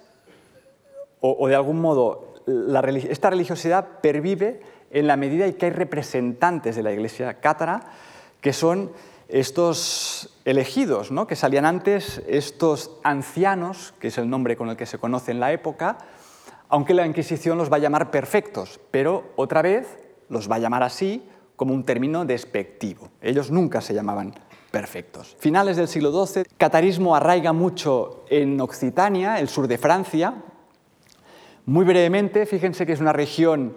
o, de algún modo, esta religiosidad pervive en la medida en que hay representantes de la iglesia cátara, que son estos elegidos, ¿no? que salían antes, estos ancianos, que es el nombre con el que se conoce en la época, aunque la Inquisición los va a llamar perfectos, pero otra vez los va a llamar así como un término despectivo. Ellos nunca se llamaban perfectos. Finales del siglo XII, catarismo arraiga mucho en Occitania, el sur de Francia. Muy brevemente, fíjense que es una región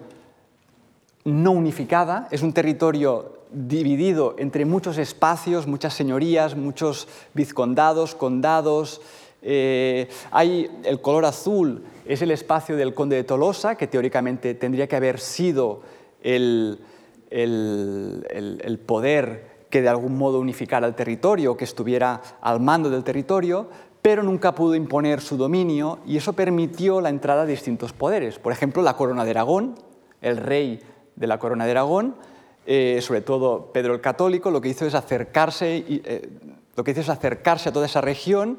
no unificada, es un territorio dividido entre muchos espacios, muchas señorías, muchos vizcondados, condados. Eh, hay el color azul, es el espacio del conde de Tolosa, que teóricamente tendría que haber sido el, el, el poder que de algún modo unificara el territorio, que estuviera al mando del territorio, pero nunca pudo imponer su dominio y eso permitió la entrada de distintos poderes. Por ejemplo, la corona de Aragón, el rey de la corona de Aragón, eh, sobre todo Pedro el Católico, lo que hizo es acercarse, eh, lo que hizo es acercarse a toda esa región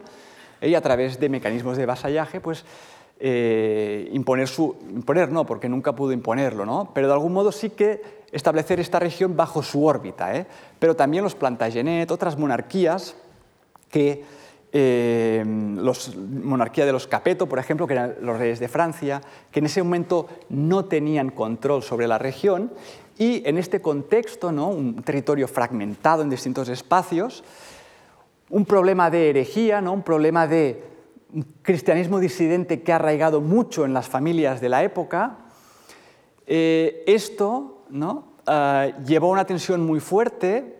y a través de mecanismos de vasallaje, pues eh, imponer su, imponer no, porque nunca pudo imponerlo, ¿no? pero de algún modo sí que establecer esta región bajo su órbita. ¿eh? Pero también los Plantagenet, otras monarquías que eh, los, monarquía de los Capeto, por ejemplo, que eran los reyes de Francia, que en ese momento no tenían control sobre la región y en este contexto, un territorio fragmentado en distintos espacios, un problema de herejía, ¿no? un problema de cristianismo disidente que ha arraigado mucho en las familias de la época, eh, esto ¿no? Ah, llevó una tensión muy fuerte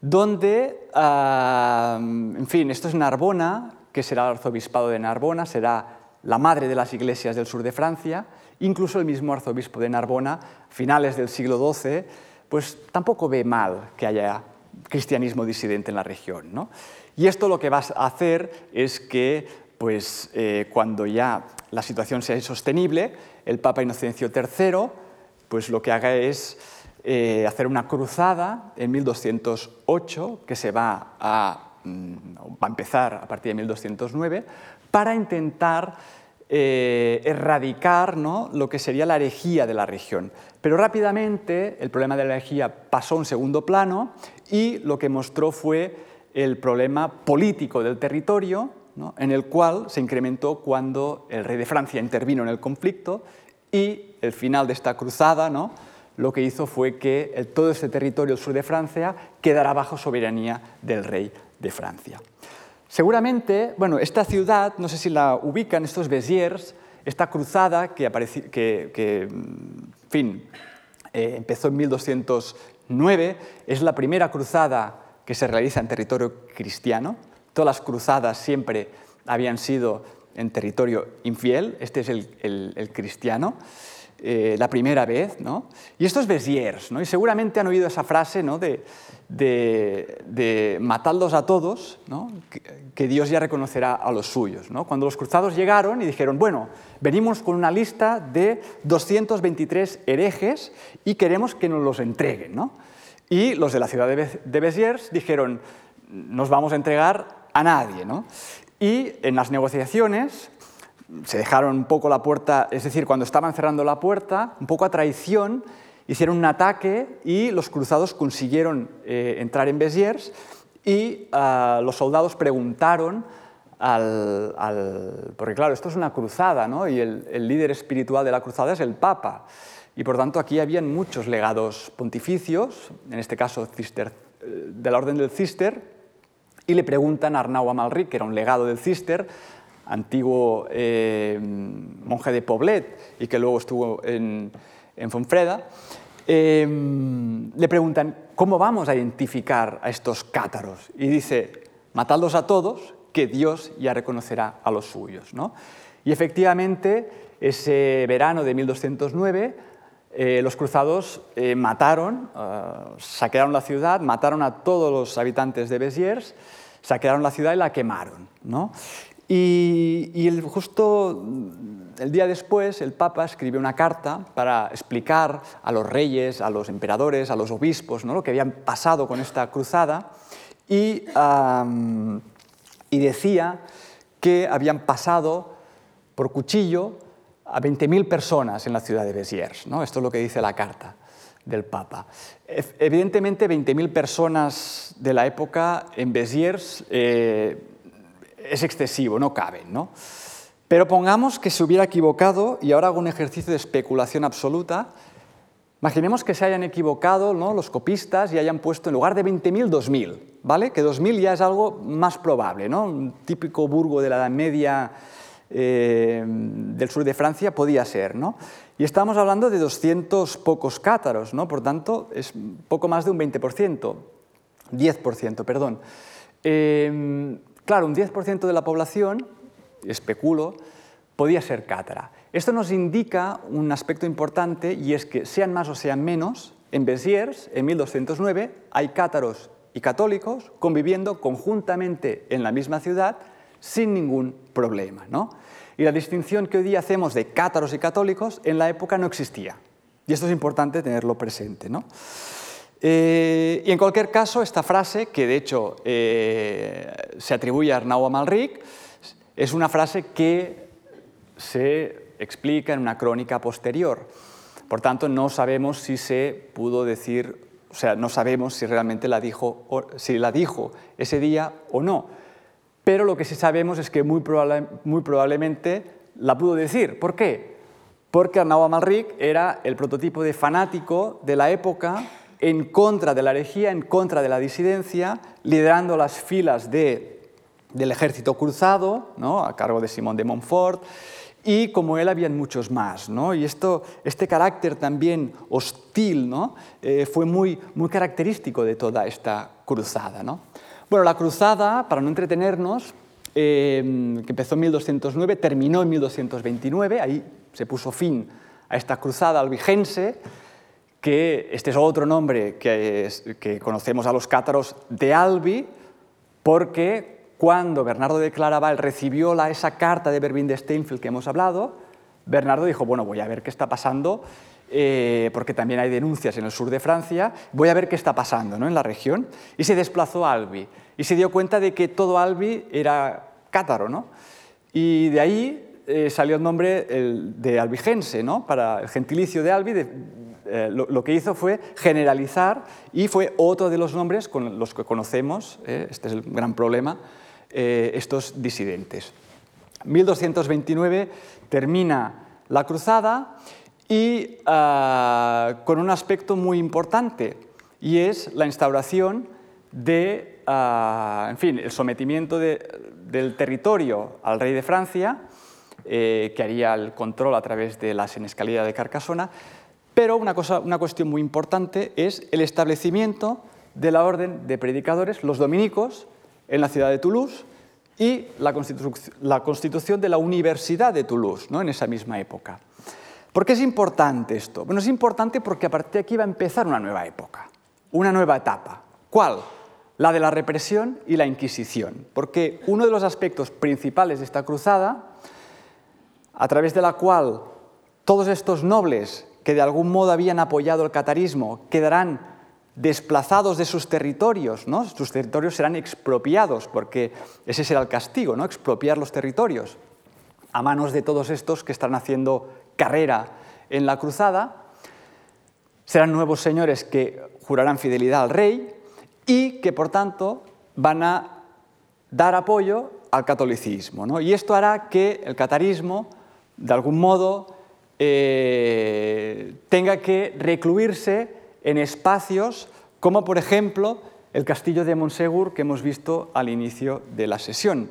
donde, ah, en fin, esto es Narbona, que será el arzobispado de Narbona, será la madre de las iglesias del sur de Francia, incluso el mismo arzobispo de Narbona, finales del siglo XII, pues tampoco ve mal que haya cristianismo disidente en la región. Y esto lo que va a hacer es que pues, eh, cuando ya la situación sea insostenible, el Papa Inocencio III pues, lo que haga es eh, hacer una cruzada en 1208, que se va a, mm, va a empezar a partir de 1209, para intentar eh, erradicar ¿no? lo que sería la herejía de la región. Pero rápidamente el problema de la herejía pasó a un segundo plano y lo que mostró fue el problema político del territorio, en el cual se incrementó cuando el rey de Francia intervino en el conflicto y el final de esta cruzada ¿no? lo que hizo fue que todo este territorio del sur de Francia quedara bajo soberanía del rey de Francia. Seguramente, bueno, esta ciudad, no sé si la ubican, estos Béziers, esta cruzada que, que, fin, eh, empezó en 1209, es la primera cruzada que se realiza en territorio cristiano. Todas las cruzadas siempre habían sido en territorio infiel, este es el cristiano. Eh, la primera vez, ¿no? Y esto es Béziers, ¿no? Y seguramente han oído esa frase, ¿no? De, de, matarlos a todos, ¿no? que, Dios ya reconocerá a los suyos, ¿no? Cuando los cruzados llegaron y dijeron, bueno, venimos con una lista de 223 herejes y queremos que nos los entreguen, ¿no? Y los de la ciudad de Béziers dijeron, nos vamos a entregar a nadie, ¿no? Y en las negociaciones se dejaron un poco la puerta, es decir, cuando estaban cerrando la puerta, un poco a traición, hicieron un ataque y los cruzados consiguieron eh, entrar en Béziers y ah, los soldados preguntaron al, Porque claro, esto es una cruzada, ¿no? Y el, líder espiritual de la cruzada es el Papa. Y por tanto aquí habían muchos legados pontificios, en este caso eh, de la Orden del Cister, y le preguntan a Arnau Amalric, que era un legado del Cister, antiguo eh, monje de Poblet y que luego estuvo en, Fonfreda, eh, le preguntan, ¿cómo vamos a identificar a estos cátaros? Y dice, matadlos a todos, que Dios ya reconocerá a los suyos. ¿no? Y efectivamente, ese verano de 1209, eh, los cruzados mataron, saquearon la ciudad, mataron a todos los habitantes de Béziers, saquearon la ciudad y la quemaron. ¿no? Y, justo el día después el Papa escribe una carta para explicar a los reyes, a los emperadores, a los obispos, ¿no? lo que habían pasado con esta cruzada y, y decía que habían pasado por cuchillo a 20.000 personas en la ciudad de Béziers. ¿no? Esto es lo que dice la carta del Papa. Evidentemente, 20.000 personas de la época en Béziers eh, es excesivo, no caben. ¿no? Pero pongamos que se hubiera equivocado, y ahora hago un ejercicio de especulación absoluta, imaginemos que se hayan equivocado ¿no? los copistas y hayan puesto en lugar de 20.000, 2.000, ¿vale? que 2.000 ya es algo más probable, ¿no? un típico burgo de la Edad Media eh, del sur de Francia podía ser. ¿no? Y estamos hablando de 200 pocos cátaros, ¿no? por tanto es poco más de un 20%, 10%, perdón. Eh, Claro, un 10% de la población, especulo, podía ser cátara. Esto nos indica un aspecto importante y es que sean más o sean menos, en Béziers, en 1209, hay cátaros y católicos conviviendo conjuntamente en la misma ciudad sin ningún problema. ¿no? Y la distinción que hoy día hacemos de cátaros y católicos en la época no existía. Y esto es importante tenerlo presente. ¿no? Eh, y en cualquier caso, esta frase, que de hecho eh, se atribuye a Arnau Amalric, es una frase que se explica en una crónica posterior. Por tanto, no sabemos si se pudo decir, o sea, no sabemos si realmente la dijo, si la dijo ese día o no. Pero lo que sí sabemos es que muy, muy probablemente la pudo decir. ¿Por qué? Porque Arnau Amalric era el prototipo de fanático de la época en contra de la herejía, en contra de la disidencia, liderando las filas del ejército cruzado, ¿no? a cargo de Simón de Montfort, y como él habían muchos más. Y esto, este carácter también hostil ¿no? Eh, fue muy, muy característico de toda esta cruzada. ¿no? Bueno, la cruzada, para no entretenernos, eh, que empezó en 1209, terminó en 1229, ahí se puso fin a esta cruzada albigense, que este es otro nombre que, que conocemos a los cátaros de Albi, porque cuando Bernardo de Claraval recibió la, esa carta de Berbín de Steinfeld que hemos hablado, Bernardo dijo, bueno, voy a ver qué está pasando, eh, porque también hay denuncias en el sur de Francia, voy a ver qué está pasando ¿no? en la región, y se desplazó a Albi, y se dio cuenta de que todo Albi era cátaro, ¿no? y de ahí eh, salió el nombre de albigense, ¿no? para el gentilicio de Albi, eh, lo, que hizo fue generalizar y fue otro de los nombres con los que conocemos, eh, este es el gran problema, estos disidentes. 1229 termina la cruzada y ah, con un aspecto muy importante y es la instauración de, ah, en fin, el sometimiento del territorio al rey de Francia, que haría el control a través de la senescalía de Carcasona, pero una, cosa, una cuestión muy importante es el establecimiento de la orden de predicadores, los dominicos, en la ciudad de Toulouse y la, constitución de la Universidad de Toulouse ¿no? en esa misma época. ¿Por qué es importante esto? Bueno, es importante porque a partir de aquí va a empezar una nueva época, una nueva etapa. ¿Cuál? La de la represión y la Inquisición. Porque uno de los aspectos principales de esta cruzada, a través de la cual todos estos nobles que de algún modo habían apoyado el catarismo quedarán desplazados de sus territorios, ¿no? sus territorios serán expropiados, porque ese será el castigo, ¿no? expropiar los territorios a manos de todos estos que están haciendo carrera en la cruzada. Serán nuevos señores que jurarán fidelidad al rey y que, por tanto, van a dar apoyo al catolicismo. ¿no? Y esto hará que el catarismo, de algún modo, eh, tenga que recluirse en espacios como, por ejemplo, el castillo de Monsegur que hemos visto al inicio de la sesión.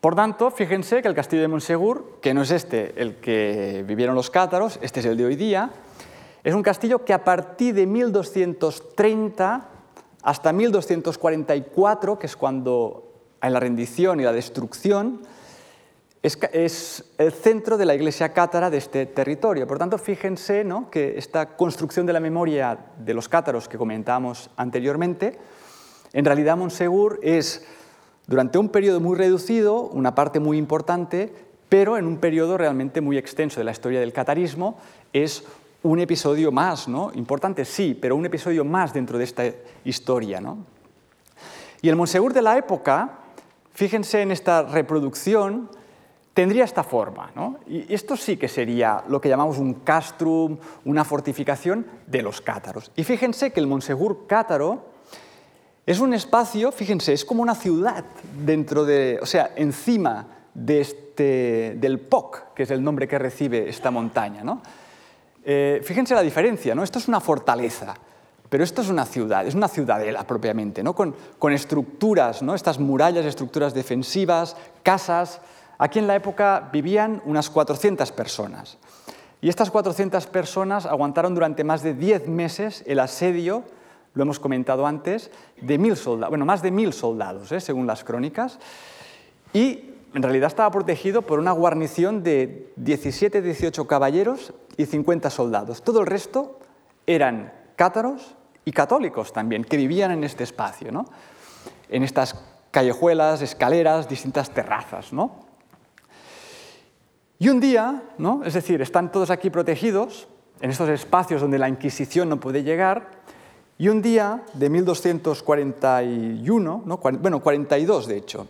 Por tanto, fíjense que el castillo de Monsegur, que no es este el que vivieron los cátaros, este es el de hoy día, es un castillo que a partir de 1230 hasta 1244, que es cuando hay la rendición y la destrucción, es, el centro de la iglesia cátara de este territorio. Por tanto, fíjense ¿no? que esta construcción de la memoria de los cátaros que comentamos anteriormente, en realidad Monsegur es, durante un periodo muy reducido, una parte muy importante, pero en un periodo realmente muy extenso de la historia del catarismo, es un episodio más, ¿no? importante sí, pero un episodio más dentro de esta historia. ¿no? Y el Monsegur de la época, fíjense en esta reproducción, tendría esta forma. ¿no? Y esto sí que sería lo que llamamos un castrum, una fortificación de los cátaros. Y fíjense que el Monsegur cátaro es un espacio, fíjense, es como una ciudad dentro de, o sea, encima de este, del POC, que es el nombre que recibe esta montaña. ¿no? Eh, fíjense la diferencia, ¿no? esto es una fortaleza, pero esto es una ciudad, es una ciudadela propiamente, ¿no? con, con estructuras, ¿no? estas murallas, estructuras defensivas, casas, Aquí en la época vivían unas 400 personas. Y estas 400 personas aguantaron durante más de 10 meses el asedio, lo hemos comentado antes, de mil soldados, bueno, más de mil soldados, ¿eh? según las crónicas. Y en realidad estaba protegido por una guarnición de 17, 18 caballeros y 50 soldados. Todo el resto eran cátaros y católicos también, que vivían en este espacio, ¿no? en estas callejuelas, escaleras, distintas terrazas. ¿no? Y un día, ¿no? es decir, están todos aquí protegidos, en estos espacios donde la Inquisición no puede llegar, y un día de 1241, ¿no? bueno, 42 de hecho,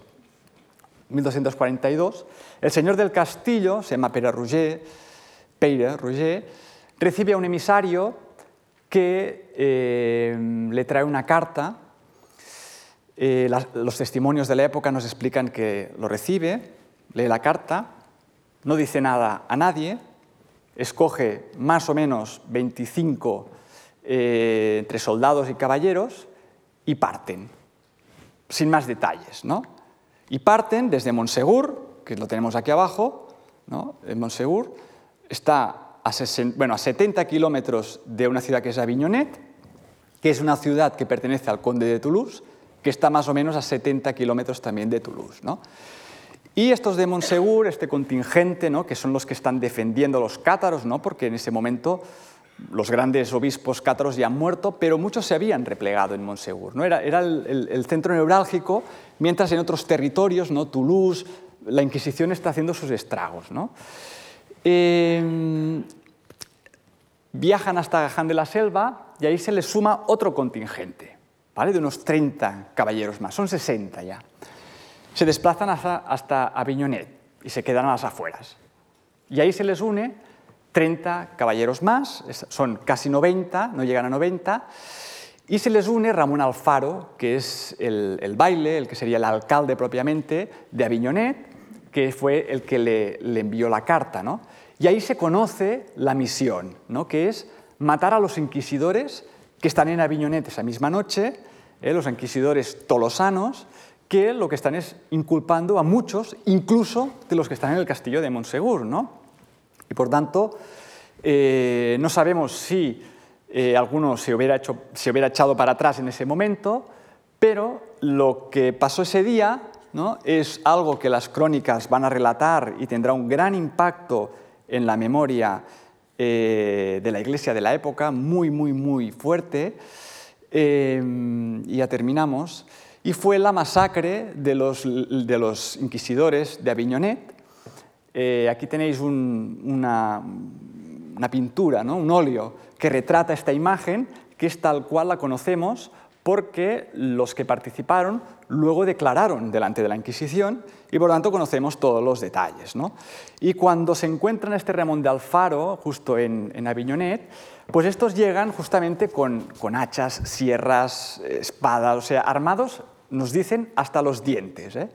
1242, el señor del castillo, se llama Pere Roger, Pere Roger, recibe a un emisario que eh, le trae una carta. Eh, los testimonios de la época nos explican que lo recibe, lee la carta no dice nada a nadie, escoge más o menos 25 eh, entre soldados y caballeros y parten, sin más detalles. ¿no? Y parten desde Monsegur, que lo tenemos aquí abajo, ¿no? en Monsegur, está a, a 70 kilómetros de una ciudad que es Avignonet, que es una ciudad que pertenece al conde de Toulouse, que está más o menos a 70 kilómetros también de Toulouse. ¿no? Y estos de Monsegur, este contingente, ¿no? que son los que están defendiendo a los cátaros, ¿no? porque en ese momento los grandes obispos cátaros ya han muerto, pero muchos se habían replegado en Monsegur. ¿no? Era, era el, centro neurálgico, mientras en otros territorios, ¿no? Toulouse, la Inquisición está haciendo sus estragos. ¿no? Em, viajan hasta Gaján de la Selva y ahí se les suma otro contingente, ¿vale? de unos 30 caballeros más, son 60 ya se desplazan hasta, hasta Avignonet y se quedan a las afueras. Y ahí se les une 30 caballeros más, son casi 90, no llegan a 90, y se les une Ramón Alfaro, que es el, baile, el que sería el alcalde propiamente de Avignonet, que fue el que le, envió la carta. ¿no? Y ahí se conoce la misión, ¿no? que es matar a los inquisidores que están en Avignonet esa misma noche, ¿eh? los inquisidores tolosanos, que lo que están es inculpando a muchos, incluso de los que están en el castillo de Monsegur. ¿no? Y por tanto, eh, no sabemos si eh, alguno se hubiera, hecho, se hubiera echado para atrás en ese momento, pero lo que pasó ese día ¿no? es algo que las crónicas van a relatar y tendrá un gran impacto en la memoria eh, de la iglesia de la época, muy, muy, muy fuerte. y ya terminamos y fue la masacre de los, de los inquisidores de Avignonet. Eh, aquí tenéis una, una, pintura, ¿no? un óleo, que retrata esta imagen, que es tal cual la conocemos, porque los que participaron luego declararon delante de la Inquisición y por lo tanto conocemos todos los detalles. ¿no? Y cuando se encuentran este Ramón de Alfaro, justo en, en Avignonet, pues estos llegan justamente con, con hachas, sierras, espadas, o sea, armados nos dicen hasta los dientes. ¿eh?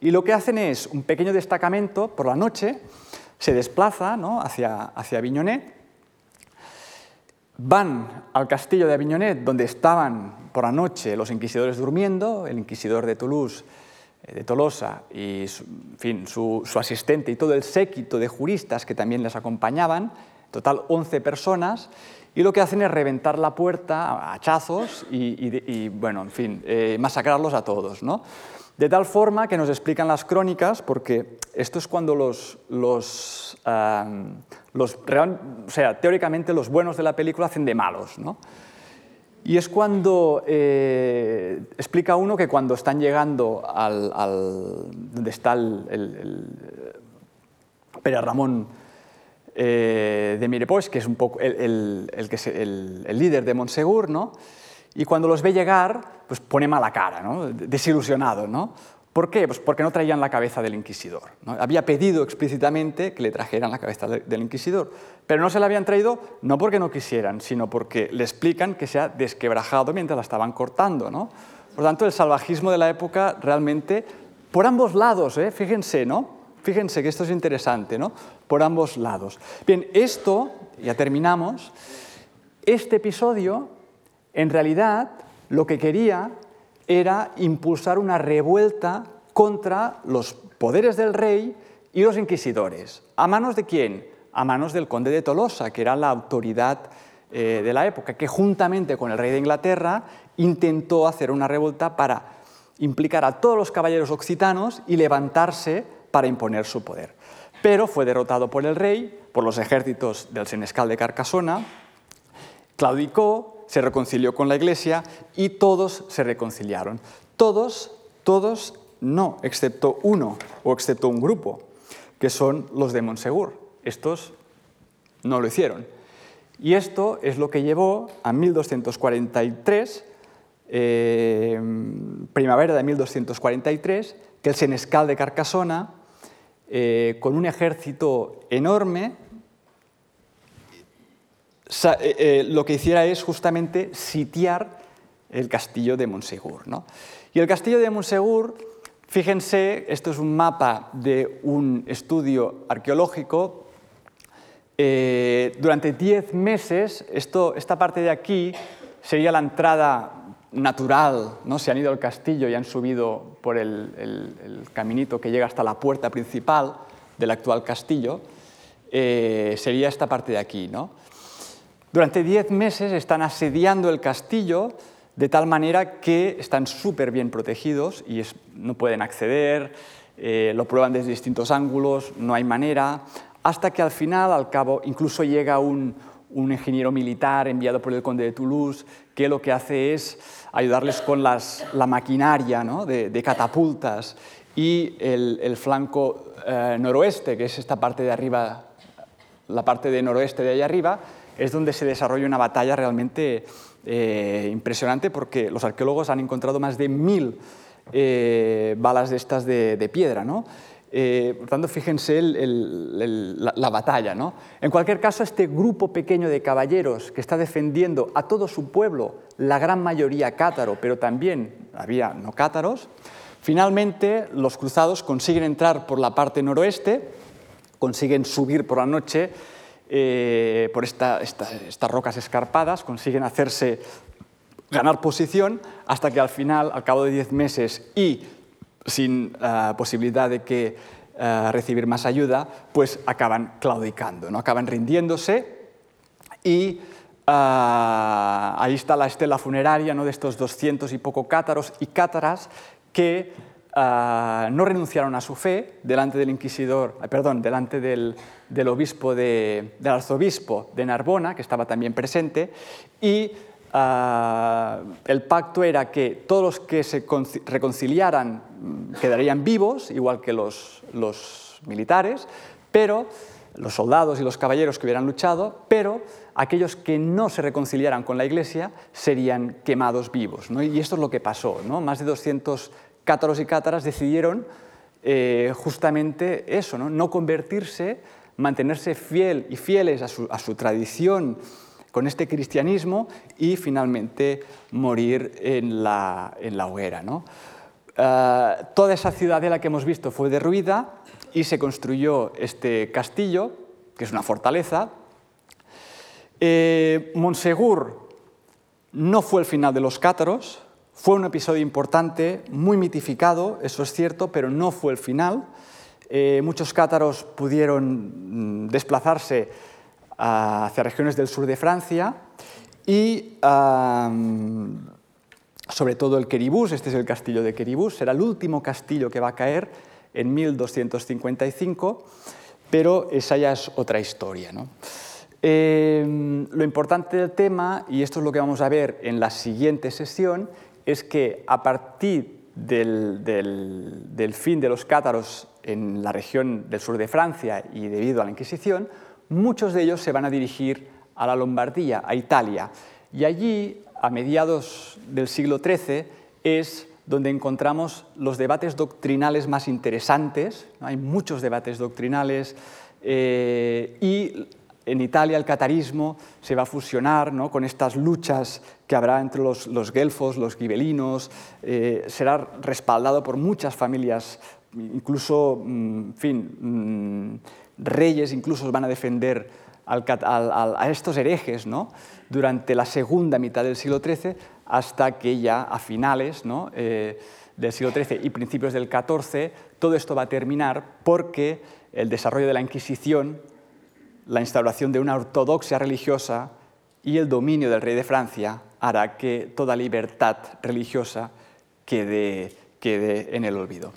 Y lo que hacen es un pequeño destacamento por la noche, se desplaza hacia, hacia Avignonet, van al castillo de Avignonet, donde estaban por la noche los inquisidores durmiendo, el inquisidor de Toulouse, eh, de Tolosa, y su, fin, su, asistente y todo el séquito de juristas que también les acompañaban, total 11 personas, y lo que hacen es reventar la puerta a hachazos y, bueno, en fin, eh, masacrarlos a todos. ¿no? De tal forma que nos explican las crónicas, porque esto es cuando los, los, o sea, teóricamente los buenos de la película hacen de malos. ¿no? Y es cuando eh, explica uno que cuando están llegando al, donde está el, el, el Ramón eh, de Mirepoix, que es un poco el, el, líder de Montsegur, ¿no? y cuando los ve llegar, pues pone mala cara, ¿no? desilusionado. ¿no? ¿Por qué? Pues porque no traían la cabeza del inquisidor. ¿no? Había pedido explícitamente que le trajeran la cabeza del inquisidor, pero no se la habían traído no porque no quisieran, sino porque le explican que se ha desquebrajado mientras la estaban cortando. ¿no? Por tanto, el salvajismo de la época realmente, por ambos lados, ¿eh? fíjense, ¿no? Fíjense que esto es interesante, ¿no? Por ambos lados. Bien, esto, ya terminamos, este episodio, en realidad, lo que quería era impulsar una revuelta contra los poderes del rey y los inquisidores. ¿A manos de quién? A manos del conde de Tolosa, que era la autoridad eh, de la época, que juntamente con el rey de Inglaterra intentó hacer una revuelta para implicar a todos los caballeros occitanos y levantarse para imponer su poder. Pero fue derrotado por el rey, por los ejércitos del senescal de Carcasona, claudicó, se reconcilió con la iglesia y todos se reconciliaron. Todos, todos no, excepto uno o excepto un grupo, que son los de Monsegur. Estos no lo hicieron. Y esto es lo que llevó a 1243, eh, primavera de 1243, que el senescal de Carcasona eh, con un ejército enorme, eh, eh, lo que hiciera es justamente sitiar el castillo de Monsegur. Y el castillo de Monsegur, fíjense, esto es un mapa de un estudio arqueológico. durante diez meses, esto, esta parte de aquí sería la entrada natural, ¿no? se han ido al castillo y han subido por el, caminito que llega hasta la puerta principal del actual castillo, eh, sería esta parte de aquí. ¿no? Durante diez meses están asediando el castillo de tal manera que están súper bien protegidos y no pueden acceder, eh, lo prueban desde distintos ángulos, no hay manera, hasta que al final, al cabo, incluso llega un, ingeniero militar enviado por el conde de Toulouse, que lo que hace es ayudarles con la maquinaria de, catapultas y el, flanco eh, noroeste, que es esta parte de arriba, la parte de noroeste de ahí arriba, es donde se desarrolla una batalla realmente eh, impresionante porque los arqueólogos han encontrado más de mil eh, balas de estas de, piedra. ¿no? Eh, por tanto, fíjense la, batalla. ¿no? En cualquier caso, este grupo pequeño de caballeros que está defendiendo a todo su pueblo, la gran mayoría cátaro, pero también había no cátaros, finalmente los cruzados consiguen entrar por la parte noroeste, consiguen subir por la noche eh, por estas rocas escarpadas, consiguen hacerse ganar posición hasta que al final, al cabo de 10 meses y sin eh, posibilidad de que eh, recibir más ayuda, pues acaban claudicando, ¿no? acaban rindiéndose y ahí está la estela funeraria ¿no? de estos 200 y poco cátaros y cátaras que no renunciaron a su fe delante del inquisidor, eh, perdón, delante del, obispo del arzobispo de Narbona, que estaba también presente, y ah, el pacto era que todos los que se reconciliaran mm, quedarían vivos, igual que los, militares, pero los soldados y los caballeros que hubieran luchado, pero aquellos que no se reconciliaran con la Iglesia serían quemados vivos. Y esto es lo que pasó. ¿no? Más de 200 cátaros y cátaras decidieron eh, justamente eso, ¿no? convertirse, mantenerse fiel y fieles a su, tradición con este cristianismo y finalmente morir en la, hoguera. Eh, toda esa ciudadela que hemos visto fue derruida y se construyó este castillo, que es una fortaleza. Eh, Monsegur no fue el final de los cátaros, fue un episodio importante, muy mitificado, eso es cierto, pero no fue el final. Eh, muchos cátaros pudieron mm, desplazarse hacia regiones del sur de Francia y sobre todo el Queribús, este es el castillo de Queribús, será el último castillo que va a caer en 1255, pero esa ya es otra historia. Eh, lo importante del tema, y esto es lo que vamos a ver en la siguiente sesión, es que a partir del, fin de los cátaros en la región del sur de Francia y debido a la Inquisición, muchos de ellos se van a dirigir a la Lombardía, a Italia. Y allí, a mediados del siglo XIII, es donde encontramos los debates doctrinales más interesantes. Hay muchos debates doctrinales eh, y en Italia el catarismo se va a fusionar ¿no? con estas luchas que habrá entre los, los guelfos, los gibelinos, eh, será respaldado por muchas familias, incluso, mm, fin, mm, reyes incluso van a defender a estos herejes ¿no? durante la segunda mitad del siglo XIII hasta que ya a finales. Eh, del siglo XIII y principios del XIV todo esto va a terminar porque el desarrollo de la Inquisición la instauración de una ortodoxia religiosa y el dominio del rey de Francia hará que toda libertad religiosa quede, quede en el olvido.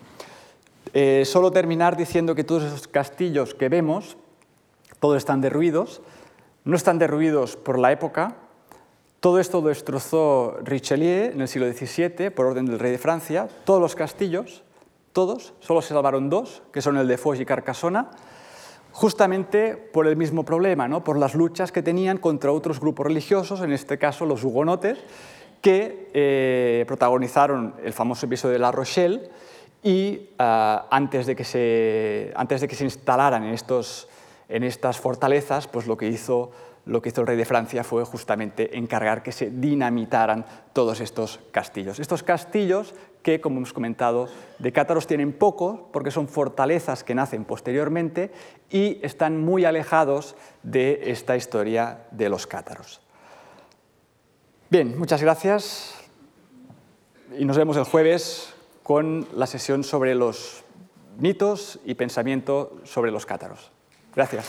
Eh, solo terminar diciendo que todos esos castillos que vemos, todos están derruidos, no están derruidos por la época, todo esto lo destrozó Richelieu en el siglo XVII por orden del rey de Francia, todos los castillos, todos, solo se salvaron dos, que son el de Foix y Carcassona, justamente por el mismo problema, ¿no? por las luchas que tenían contra otros grupos religiosos, en este caso los hugonotes, que eh, protagonizaron el famoso episodio de La Rochelle y ah, antes, de que se, antes de que se instalaran en, estos, en estas fortalezas, pues lo que hizo lo que hizo el rey de Francia fue justamente encargar que se dinamitaran todos estos castillos. Estos castillos que, como hemos comentado, de cátaros tienen poco porque son fortalezas que nacen posteriormente y están muy alejados de esta historia de los cátaros. Bien, muchas gracias y nos vemos el jueves con la sesión sobre los mitos y pensamiento sobre los cátaros. Gracias.